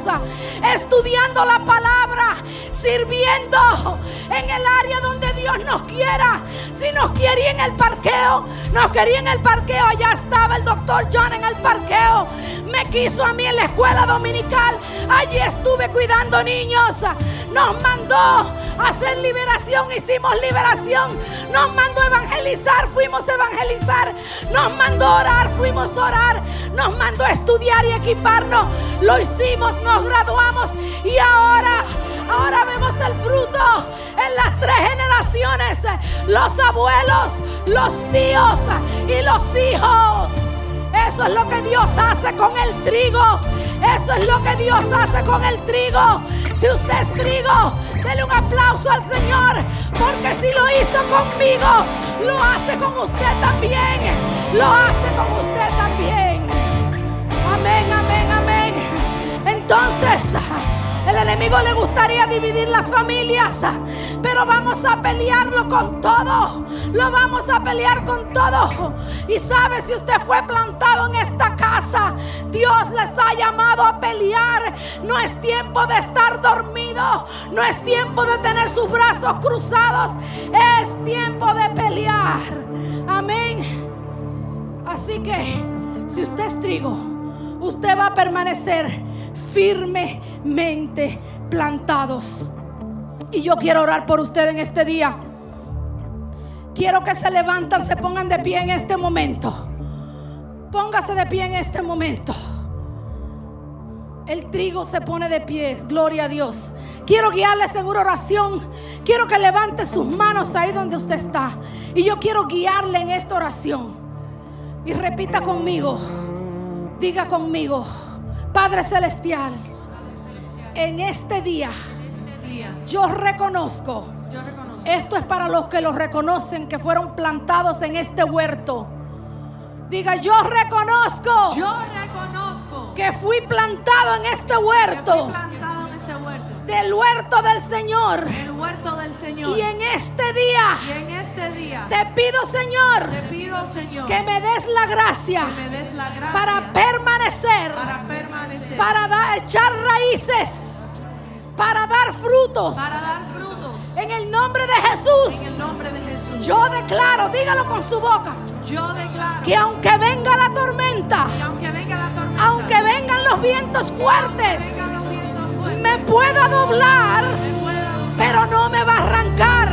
estudiando la palabra, sirviendo en el área donde Dios nos quiera. Si nos quería en el parqueo, nos quería en el parqueo. Allá estaba el doctor John en el parqueo. Me quiso a mí en la escuela dominical. Allí estuve cuidando niños. Nos mandó a hacer liberación. Hicimos liberación. Nos mandó a evangelizar. Fuimos a evangelizar. Nos mandó a orar. Fuimos a orar. Nos mandó a estudiar y equiparnos. Lo hicimos. Nos graduamos. Y ahora Ahora vemos el fruto en las tres generaciones. Los abuelos, los tíos y los hijos. Eso es lo que Dios hace con el trigo. Eso es lo que Dios hace con el trigo. Si usted es trigo, dele un aplauso al Señor. Porque si lo hizo conmigo, lo hace con usted también. Lo hace con usted también. Amén, amén, amén. Entonces... El enemigo le gustaría dividir las familias, pero vamos a pelearlo con todo. Lo vamos a pelear con todo. Y sabe, si usted fue plantado en esta casa, Dios les ha llamado a pelear. No es tiempo de estar dormido. No es tiempo de tener sus brazos cruzados. Es tiempo de pelear. Amén. Así que, si usted es trigo, usted va a permanecer firmemente plantados. Y yo quiero orar por usted en este día. Quiero que se levantan, se pongan de pie en este momento. Póngase de pie en este momento. El trigo se pone de pies, gloria a Dios. Quiero guiarle seguro oración. Quiero que levante sus manos ahí donde usted está. Y yo quiero guiarle en esta oración. Y repita conmigo. Diga conmigo. Padre Celestial, en este día yo reconozco, esto es para los que lo reconocen, que fueron plantados en este huerto. Diga, yo reconozco, yo reconozco que fui plantado en este huerto del huerto del Señor. Señor. Y en este día, y en este día te pido, Señor, te pido, Señor, que me des la gracia, que me des la gracia para permanecer, para permanecer, para da, echar raíces, para dar frutos. Para dar frutos. En el nombre de Jesús. En el nombre de Jesús. Yo declaro, dígalo con su boca. Yo declaro que aunque venga la tormenta, que aunque venga la tormenta, aunque vengan los vientos fuertes, me pueda doblar, pero no me va a arrancar.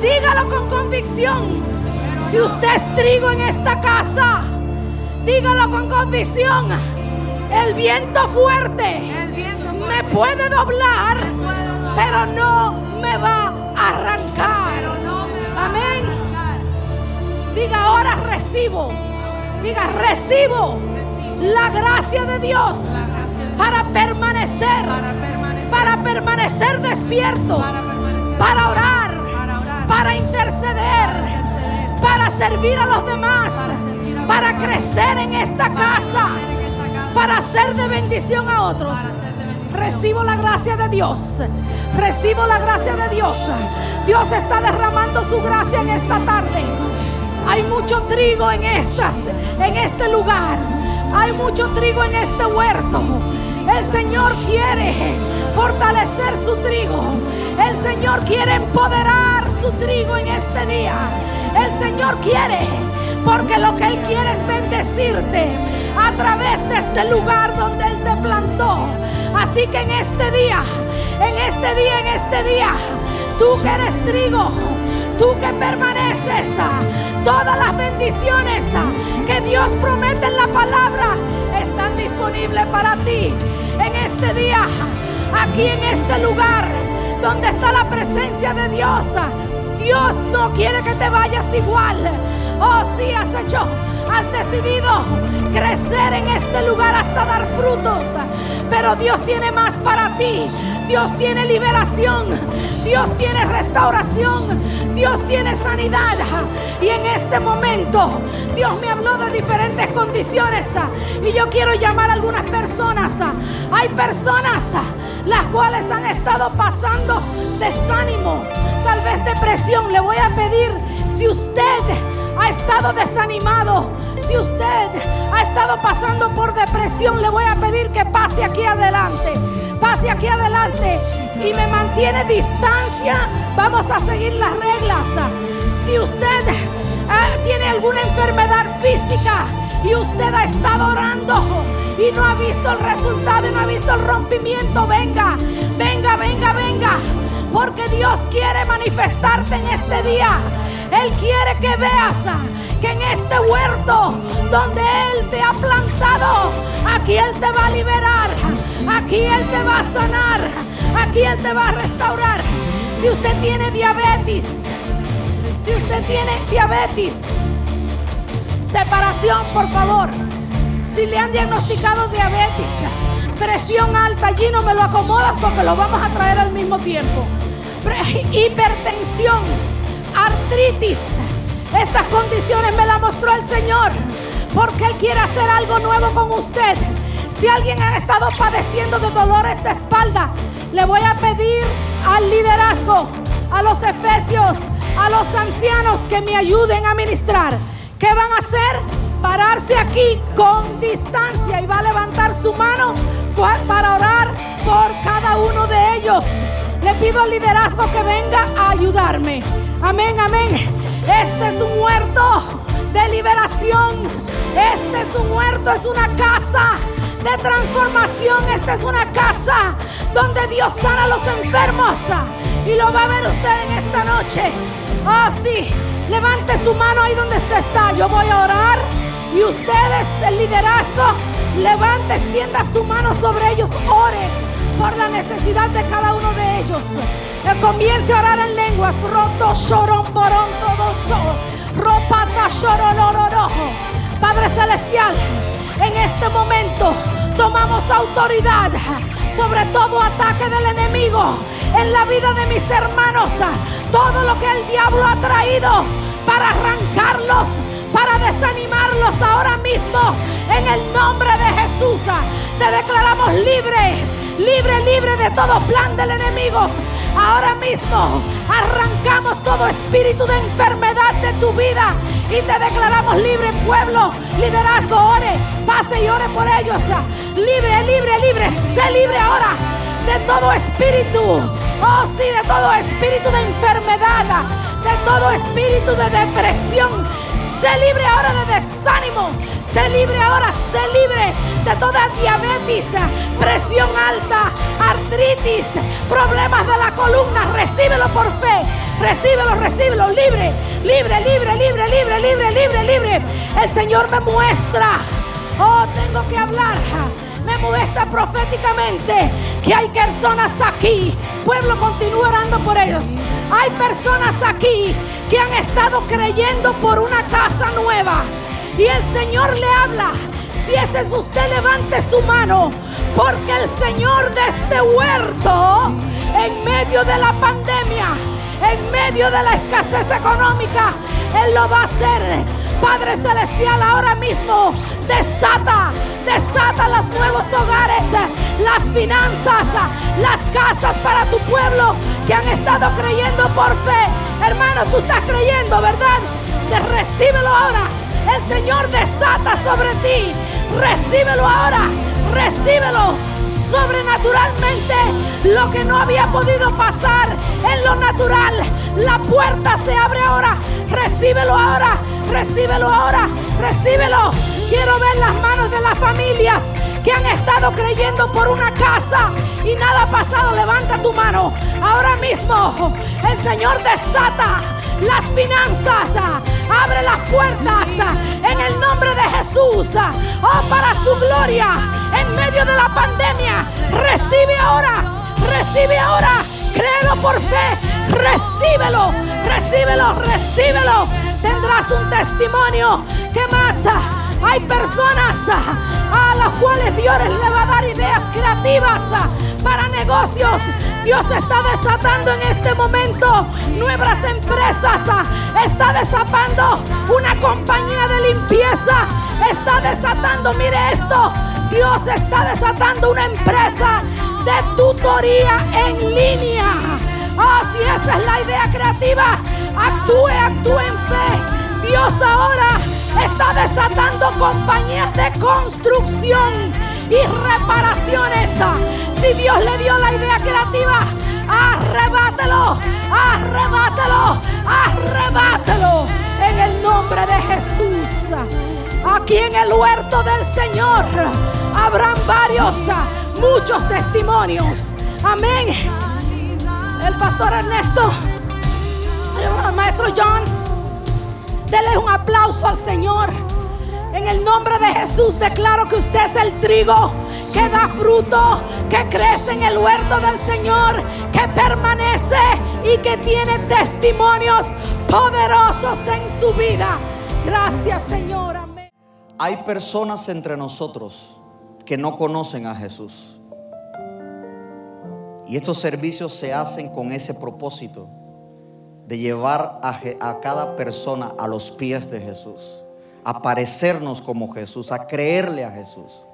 Dígalo con convicción. Si usted es trigo en esta casa, dígalo con convicción. El viento fuerte me puede doblar, pero no me va a arrancar. Amén. Diga ahora recibo. Diga recibo la gracia de Dios para permanecer, para permanecer despierto, para orar, para interceder, para servir a los demás, para crecer en esta casa, para ser de bendición a otros. Recibo la gracia de Dios. Recibo la gracia de Dios. Dios está derramando su gracia en esta tarde. Hay mucho trigo en estas, en este lugar. Hay mucho trigo en este huerto. El Señor quiere fortalecer su trigo. El Señor quiere empoderar su trigo en este día. El Señor quiere, porque lo que Él quiere es bendecirte a través de este lugar donde Él te plantó. Así que en este día, en este día, en este día, tú que eres trigo, tú que permaneces, todas las bendiciones que Dios promete en la palabra están disponibles para ti en este día, aquí en este lugar donde está la presencia de Dios. Dios no quiere que te vayas igual. Oh, sí, has hecho, has decidido crecer en este lugar hasta dar frutos. Pero Dios tiene más para ti. Dios tiene liberación. Dios tiene restauración. Dios tiene sanidad. Y en este momento Dios me habló de diferentes condiciones. Y yo quiero llamar a algunas personas. Hay personas las cuales han estado pasando desánimo, tal vez depresión. Le voy a pedir si usted ha estado desanimado, si usted ha estado pasando por depresión, le voy a pedir que pase aquí adelante. Pase aquí adelante y me mantiene distancia. Vamos a seguir las reglas. Si usted eh, tiene alguna enfermedad física y usted ha estado orando y no ha visto el resultado y no ha visto el rompimiento, venga, venga, venga, venga. Porque Dios quiere manifestarte en este día. Él quiere que veas que en este huerto donde Él te ha plantado, aquí Él te va a liberar, aquí Él te va a sanar, aquí Él te va a restaurar. Si usted tiene diabetes, si usted tiene diabetes, separación, por favor. Si le han diagnosticado diabetes, presión alta, allí no me lo acomodas porque lo vamos a traer al mismo tiempo. Hipertensión, artritis. Estas condiciones me las mostró el Señor porque Él quiere hacer algo nuevo con usted. Si alguien ha estado padeciendo de dolores de espalda, le voy a pedir al liderazgo, a los efesios, a los ancianos que me ayuden a ministrar. ¿Qué van a hacer? Pararse aquí con distancia y va a levantar su mano para orar por cada uno de ellos. Le pido al liderazgo que venga a ayudarme. Amén, amén. Este es un huerto de liberación. Este es un huerto, es una casa de transformación. Esta es una casa donde Dios sana a los enfermos. Y lo va a ver usted en esta noche. Oh, sí. Levante su mano ahí donde usted está. Yo voy a orar. Y ustedes, el liderazgo, levante, extienda su mano sobre ellos. Ore por la necesidad de cada uno de ellos. Que comience a orar en lenguas. Roto, llorón, borón, todo Ropata. Padre Celestial, en este momento tomamos autoridad sobre todo ataque del enemigo en la vida de mis hermanos. Todo lo que el diablo ha traído para arrancarlos, para desanimarlos ahora mismo. En el nombre de Jesús te declaramos libre, libre, libre de todo plan del enemigo. Ahora mismo arrancamos todo espíritu de enfermedad de tu vida y te declaramos libre pueblo, liderazgo, ore, pase y ore por ellos. Libre, libre, libre, sé libre ahora de todo espíritu, oh sí, de todo espíritu de enfermedad, de todo espíritu de depresión. Sé libre ahora de desánimo. Sé libre ahora, sé libre de toda diabetes, presión alta, artritis, problemas de la columna. Recíbelo por fe. Recíbelo, recíbelo. Libre, libre, libre, libre, libre, libre, libre, libre. El Señor me muestra. Oh, tengo que hablar me muestra proféticamente que hay personas aquí. Pueblo, continúa orando por ellos. Hay personas aquí que han estado creyendo por una casa nueva. Y el Señor le habla. Si ese es usted, levante su mano. Porque el Señor de este huerto, en medio de la pandemia, en medio de la escasez económica, Él lo va a hacer. Padre Celestial, ahora mismo desata, desata los nuevos hogares, las finanzas, las casas para tu pueblo que han estado creyendo por fe. Hermano, tú estás creyendo, ¿verdad? recíbelo ahora. El Señor desata sobre ti. Recíbelo ahora. Recíbelo sobrenaturalmente lo que no había podido pasar en lo natural. La puerta se abre ahora. Recíbelo ahora. Recíbelo ahora. Recíbelo. Quiero ver las manos de las familias que han estado creyendo por una casa y nada ha pasado. Levanta tu mano. Ahora mismo el Señor desata las finanzas. Abre las puertas en el nombre de Jesús. Oh, para su gloria. En medio de la pandemia. Recibe ahora. Recibe ahora. Créelo por fe. Recíbelo. Recíbelo. Recíbelo. Tendrás un testimonio. ¿Qué más? Hay personas a las cuales Dios le va a dar ideas creativas para negocios. Dios está desatando en este momento nuevas empresas. Está desatando una compañía de limpieza. Está desatando, mire esto. Dios está desatando una empresa de tutoría en línea. Oh, si esa es la idea creativa, actúe, actúe en fe. Dios ahora está desatando compañías de construcción y reparaciones. Si Dios le dio la idea creativa, arrebátelo, arrebátelo, arrebátelo en el nombre de Jesús. Aquí en el huerto del Señor habrán varios, muchos testimonios. Amén. El pastor Ernesto, el maestro John, Dele un aplauso al Señor. En el nombre de Jesús declaro que usted es el trigo que da fruto, que crece en el huerto del Señor, que permanece y que tiene testimonios poderosos en su vida. Gracias Señor. Amén. Hay personas entre nosotros que no conocen a Jesús. Y estos servicios se hacen con ese propósito de llevar a, cada persona a los pies de Jesús, a parecernos como Jesús, a creerle a Jesús.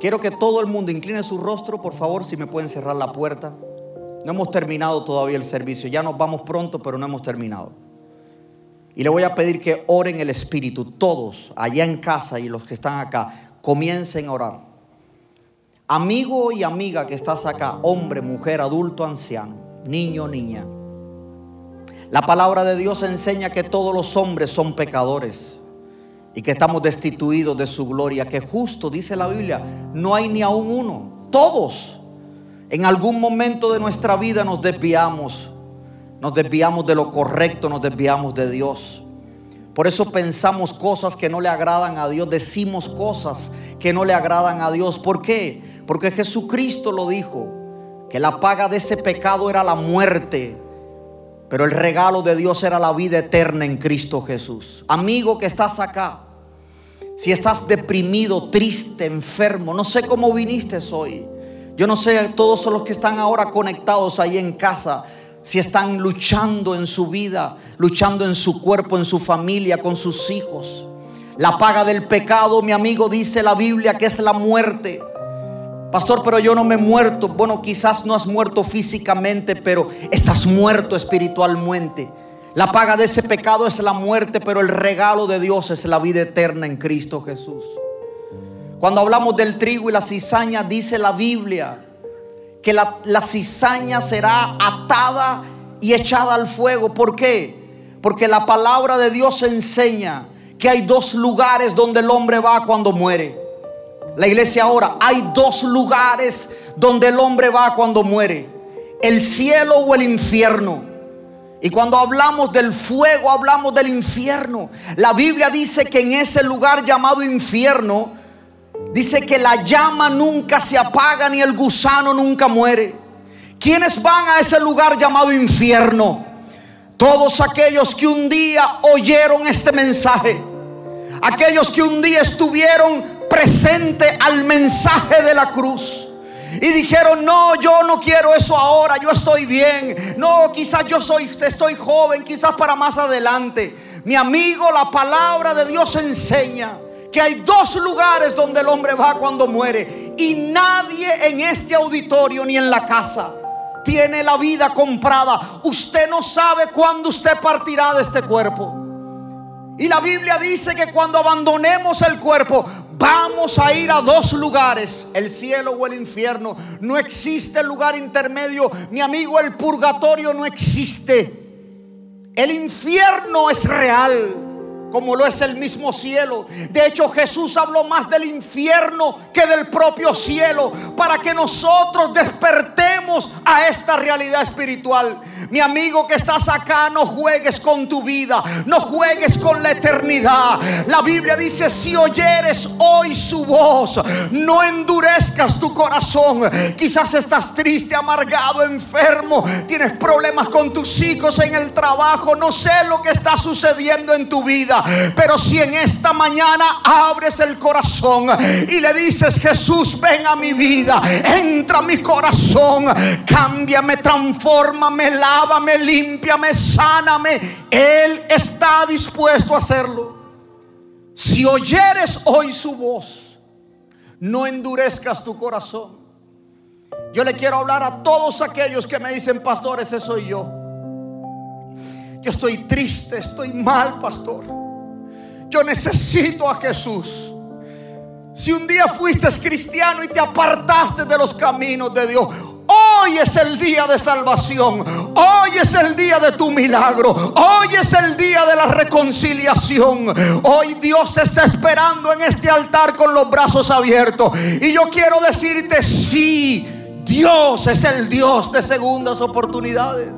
Quiero que todo el mundo incline su rostro, por favor, si me pueden cerrar la puerta. No hemos terminado todavía el servicio, ya nos vamos pronto, pero no hemos terminado. Y le voy a pedir que oren el Espíritu, todos, allá en casa y los que están acá, comiencen a orar. Amigo y amiga que estás acá, hombre, mujer, adulto, anciano, niño, niña. La palabra de Dios enseña que todos los hombres son pecadores y que estamos destituidos de su gloria, que justo, dice la Biblia, no hay ni aún uno. Todos en algún momento de nuestra vida nos desviamos, nos desviamos de lo correcto, nos desviamos de Dios. Por eso pensamos cosas que no le agradan a Dios, decimos cosas que no le agradan a Dios. ¿Por qué? Porque Jesucristo lo dijo, que la paga de ese pecado era la muerte, pero el regalo de Dios era la vida eterna en Cristo Jesús. Amigo que estás acá, si estás deprimido, triste, enfermo, no sé cómo viniste hoy. Yo no sé, todos los que están ahora conectados ahí en casa, si están luchando en su vida, luchando en su cuerpo, en su familia, con sus hijos. La paga del pecado, mi amigo, dice la Biblia que es la muerte. Pastor, pero yo no me he muerto. Bueno, quizás no has muerto físicamente, pero estás muerto espiritualmente. La paga de ese pecado es la muerte, pero el regalo de Dios es la vida eterna en Cristo Jesús. Cuando hablamos del trigo y la cizaña, dice la Biblia que la, la cizaña será atada y echada al fuego. ¿Por qué? Porque la palabra de Dios enseña que hay dos lugares donde el hombre va cuando muere. La iglesia ahora, hay dos lugares donde el hombre va cuando muere. El cielo o el infierno. Y cuando hablamos del fuego, hablamos del infierno. La Biblia dice que en ese lugar llamado infierno, dice que la llama nunca se apaga ni el gusano nunca muere. ¿Quiénes van a ese lugar llamado infierno? Todos aquellos que un día oyeron este mensaje. Aquellos que un día estuvieron presente al mensaje de la cruz. Y dijeron, no, yo no quiero eso ahora, yo estoy bien. No, quizás yo soy, estoy joven, quizás para más adelante. Mi amigo, la palabra de Dios enseña que hay dos lugares donde el hombre va cuando muere. Y nadie en este auditorio ni en la casa tiene la vida comprada. Usted no sabe cuándo usted partirá de este cuerpo. Y la Biblia dice que cuando abandonemos el cuerpo, vamos a ir a dos lugares, el cielo o el infierno. No existe lugar intermedio. Mi amigo, el purgatorio no existe. El infierno es real. Como lo es el mismo cielo. De hecho, Jesús habló más del infierno que del propio cielo. Para que nosotros despertemos a esta realidad espiritual. Mi amigo que estás acá, no juegues con tu vida. No juegues con la eternidad. La Biblia dice, si oyeres hoy su voz, no endurezcas tu corazón. Quizás estás triste, amargado, enfermo. Tienes problemas con tus hijos en el trabajo. No sé lo que está sucediendo en tu vida. Pero si en esta mañana abres el corazón y le dices, Jesús, ven a mi vida, entra a mi corazón, cámbiame, transfórmame, lávame, límpiame, sáname. Él está dispuesto a hacerlo. Si oyeres hoy su voz, no endurezcas tu corazón. Yo le quiero hablar a todos aquellos que me dicen, pastor, ese soy yo. Yo estoy triste, estoy mal, pastor. Yo necesito a Jesús. Si un día fuiste cristiano y te apartaste de los caminos de Dios, hoy es el día de salvación. Hoy es el día de tu milagro. Hoy es el día de la reconciliación. Hoy Dios está esperando en este altar con los brazos abiertos. Y yo quiero decirte, sí, Dios es el Dios de segundas oportunidades.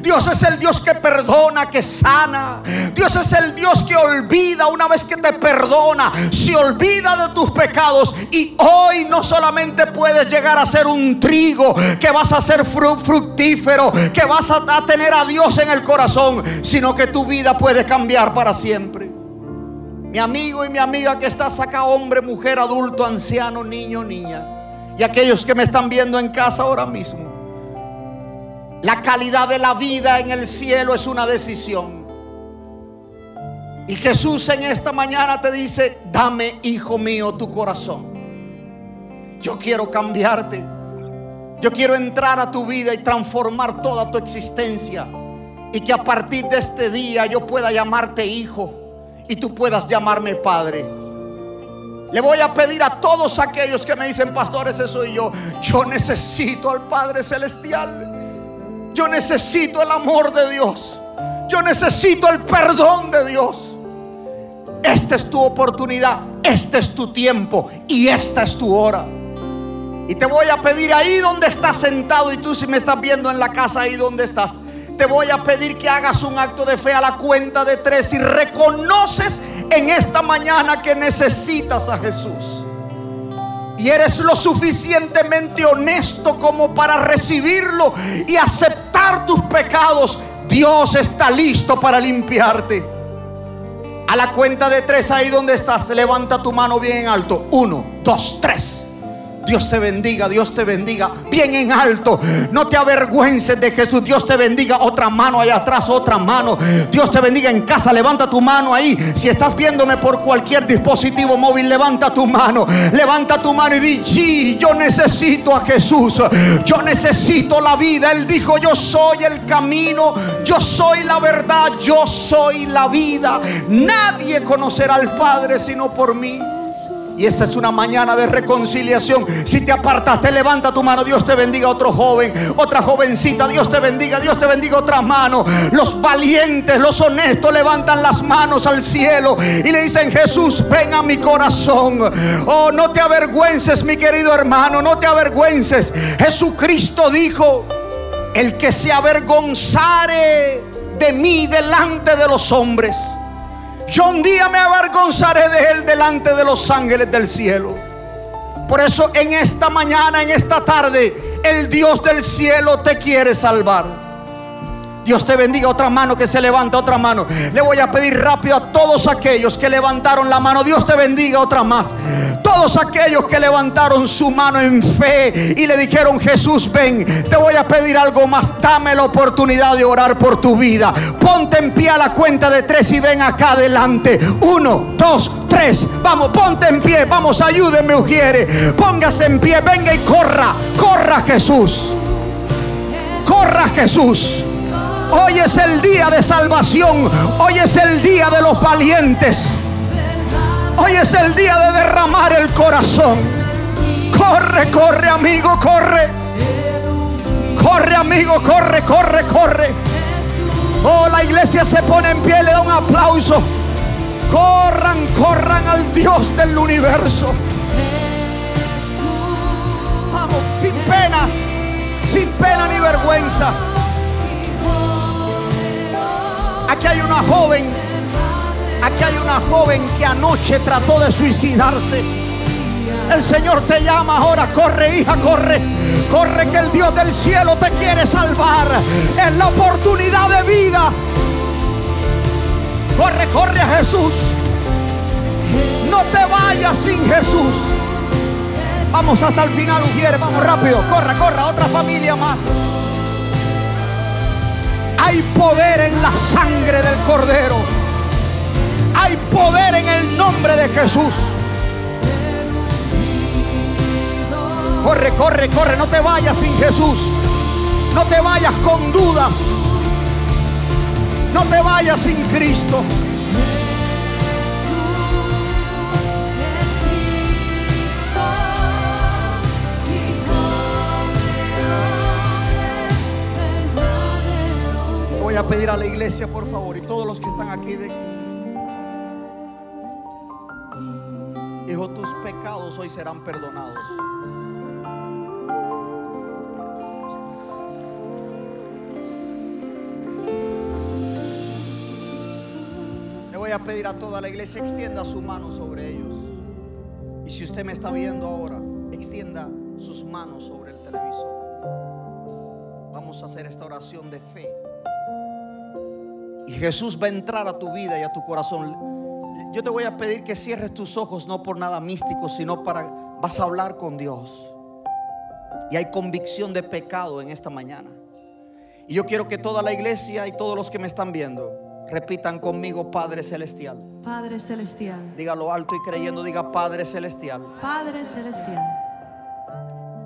Dios es el Dios que perdona, que sana. Dios es el Dios que olvida una vez que te perdona. Se olvida de tus pecados. Y hoy no solamente puedes llegar a ser un trigo, que vas a ser fru- fructífero, que vas a tener a Dios en el corazón, sino que tu vida puede cambiar para siempre. Mi amigo y mi amiga que estás acá, hombre, mujer, adulto, anciano, niño, niña. Y aquellos que me están viendo en casa ahora mismo. La calidad de la vida en el cielo es una decisión. Y Jesús en esta mañana te dice, dame, hijo mío, tu corazón. Yo quiero cambiarte. Yo quiero entrar a tu vida y transformar toda tu existencia. Y que a partir de este día yo pueda llamarte hijo y tú puedas llamarme padre. Le voy a pedir a todos aquellos que me dicen, pastor, ese soy yo. Yo necesito al Padre Celestial. Yo necesito el amor de Dios. Yo necesito el perdón de Dios. Esta es tu oportunidad, este es tu tiempo y esta es tu hora. Y te voy a pedir ahí donde estás sentado y tú si me estás viendo en la casa ahí donde estás. Te voy a pedir que hagas un acto de fe a la cuenta de tres y reconoces en esta mañana que necesitas a Jesús. Y eres lo suficientemente honesto como para recibirlo y tus pecados. Dios está listo para limpiarte. A la cuenta de tres, ahí donde estás, levanta tu mano bien en alto. Uno, dos, tres. Dios te bendiga, Dios te bendiga. Bien en alto. No te avergüences de Jesús. Dios te bendiga. Otra mano allá atrás, otra mano. Dios te bendiga en casa. Levanta tu mano ahí. Si estás viéndome por cualquier dispositivo móvil, levanta tu mano. Levanta tu mano y di, sí, yo necesito a Jesús. Yo necesito la vida. Él dijo, yo soy el camino. Yo soy la verdad. Yo soy la vida. Nadie conocerá al Padre sino por mí. Y esta es una mañana de reconciliación. Si te apartaste, levanta tu mano. Dios te bendiga. Otro joven, otra jovencita. Dios te bendiga. Dios te bendiga. Otra mano. Los valientes, los honestos levantan las manos al cielo y le dicen: Jesús, ven a mi corazón. Oh, no te avergüences, mi querido hermano. No te avergüences. Jesucristo dijo: El que se avergonzare de mí delante de los hombres. Yo un día me avergonzaré de él delante de los ángeles del cielo. Por eso en esta mañana, en esta tarde, el Dios del cielo te quiere salvar. Dios te bendiga. Otra mano que se levanta, otra mano. Le voy a pedir rápido a todos aquellos que levantaron la mano. Dios te bendiga, otra más. Todos aquellos que levantaron su mano en fe y le dijeron, Jesús, ven, te voy a pedir algo más. Dame la oportunidad de orar por tu vida. Ponte en pie a la cuenta de tres y ven acá adelante. Uno, dos, tres. Vamos, ponte en pie. Vamos, ayúdenme, Ujiere. Póngase en pie, venga y corra. Corra, Jesús. Corra, Jesús. Hoy es el día de salvación. Hoy es el día de los valientes. Hoy es el día de derramar el corazón. Corre, corre, amigo, corre. Corre, amigo, corre, corre, corre. Oh, la iglesia se pone en pie, le da un aplauso. Corran, corran al Dios del universo. Vamos, sin pena, sin pena ni vergüenza. Aquí hay una joven, aquí hay una joven que anoche trató de suicidarse. El Señor te llama ahora, corre hija, corre, corre que el Dios del cielo te quiere salvar. Es la oportunidad de vida. Corre, corre a Jesús. No te vayas sin Jesús. Vamos hasta el final, Ujier. Vamos rápido. Corra, corra. Otra familia más. Hay poder en la sangre del Cordero. Hay poder en el nombre de Jesús. Corre, corre, corre. No te vayas sin Jesús. No te vayas con dudas. No te vayas sin Cristo. Voy a pedir a la iglesia, por favor, y todos los que están aquí, de... Hijo, tus pecados hoy serán perdonados. Le voy a pedir a toda la iglesia, extienda su mano sobre ellos. Y si usted me está viendo ahora, extienda sus manos sobre el televisor. Vamos a hacer esta oración de fe. Y Jesús va a entrar a tu vida y a tu corazón. Yo te voy a pedir que cierres tus ojos, no por nada místico, sino para, vas a hablar con Dios. Y hay convicción de pecado en esta mañana. Y yo quiero que toda la iglesia y todos los que me están viendo repitan conmigo, Padre Celestial. Padre Celestial. Dígalo alto y creyendo, diga Padre Celestial. Padre Celestial.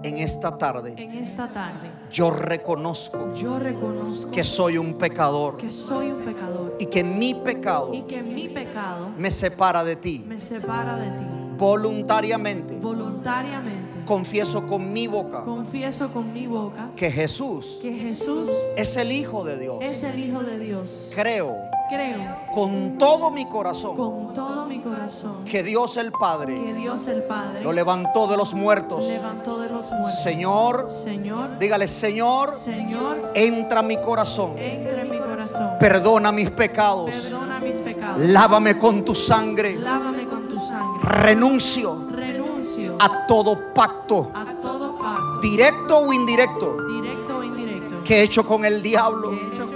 En esta tarde En esta tarde yo reconozco yo reconozco que soy un pecador que soy un pecador y que mi pecado y que mi pecado me separa de ti. me separa de ti. Voluntariamente Voluntariamente confieso con mi boca confieso con mi boca que Jesús que Jesús es el Hijo de Dios. es el Hijo de Dios. Creo Creo con todo mi corazón con todo mi corazón que Dios el que Padre Dios el Padre lo levantó de los muertos. levantó de los muertos. Señor, Señor, dígale, Señor, Señor, entra a mi corazón. entra en mi corazón. Perdona mis pecados. Perdona mis pecados. Lávame con tu sangre. Lávame con tu sangre. Renuncio Renuncio a todo pacto, a todo pacto, directo o indirecto, directo o indirecto, que he hecho con el diablo, que he hecho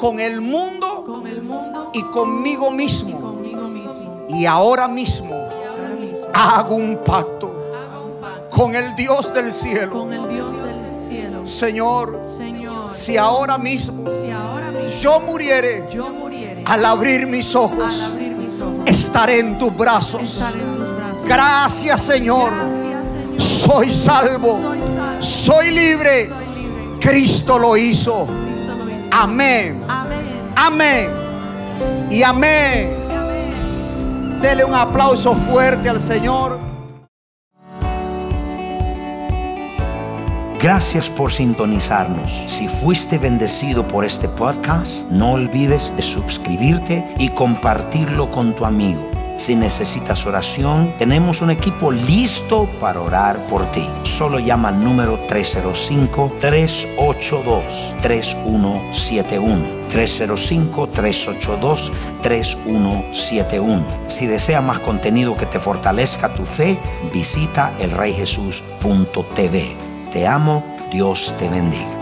con el mundo con el mundo y conmigo y mismo. conmigo mismo. Y ahora mismo Y ahora mismo hago un pacto hago un pacto con el Dios del cielo. con el Dios del cielo. Señor, Señor, si ahora mismo si ahora mismo yo muriere yo muriere, al abrir mis al ojos, abrir mis ojos, estaré en tus brazos. en tus brazos. Gracias Señor. Gracias, Señor. Soy salvo. Soy salvo. Soy libre. Soy libre. Cristo lo hizo. Amén. Amén. Y amén. Amén. Dele un aplauso fuerte al Señor. Gracias por sintonizarnos. Si fuiste bendecido por este podcast, no olvides de suscribirte y compartirlo con tu amigo. Si necesitas oración, tenemos un equipo listo para orar por ti. Solo llama al número 305-382-3171. 305-382-3171. Si desea más contenido que te fortalezca tu fe, visita elreyjesus.tv. Te amo, Dios te bendiga.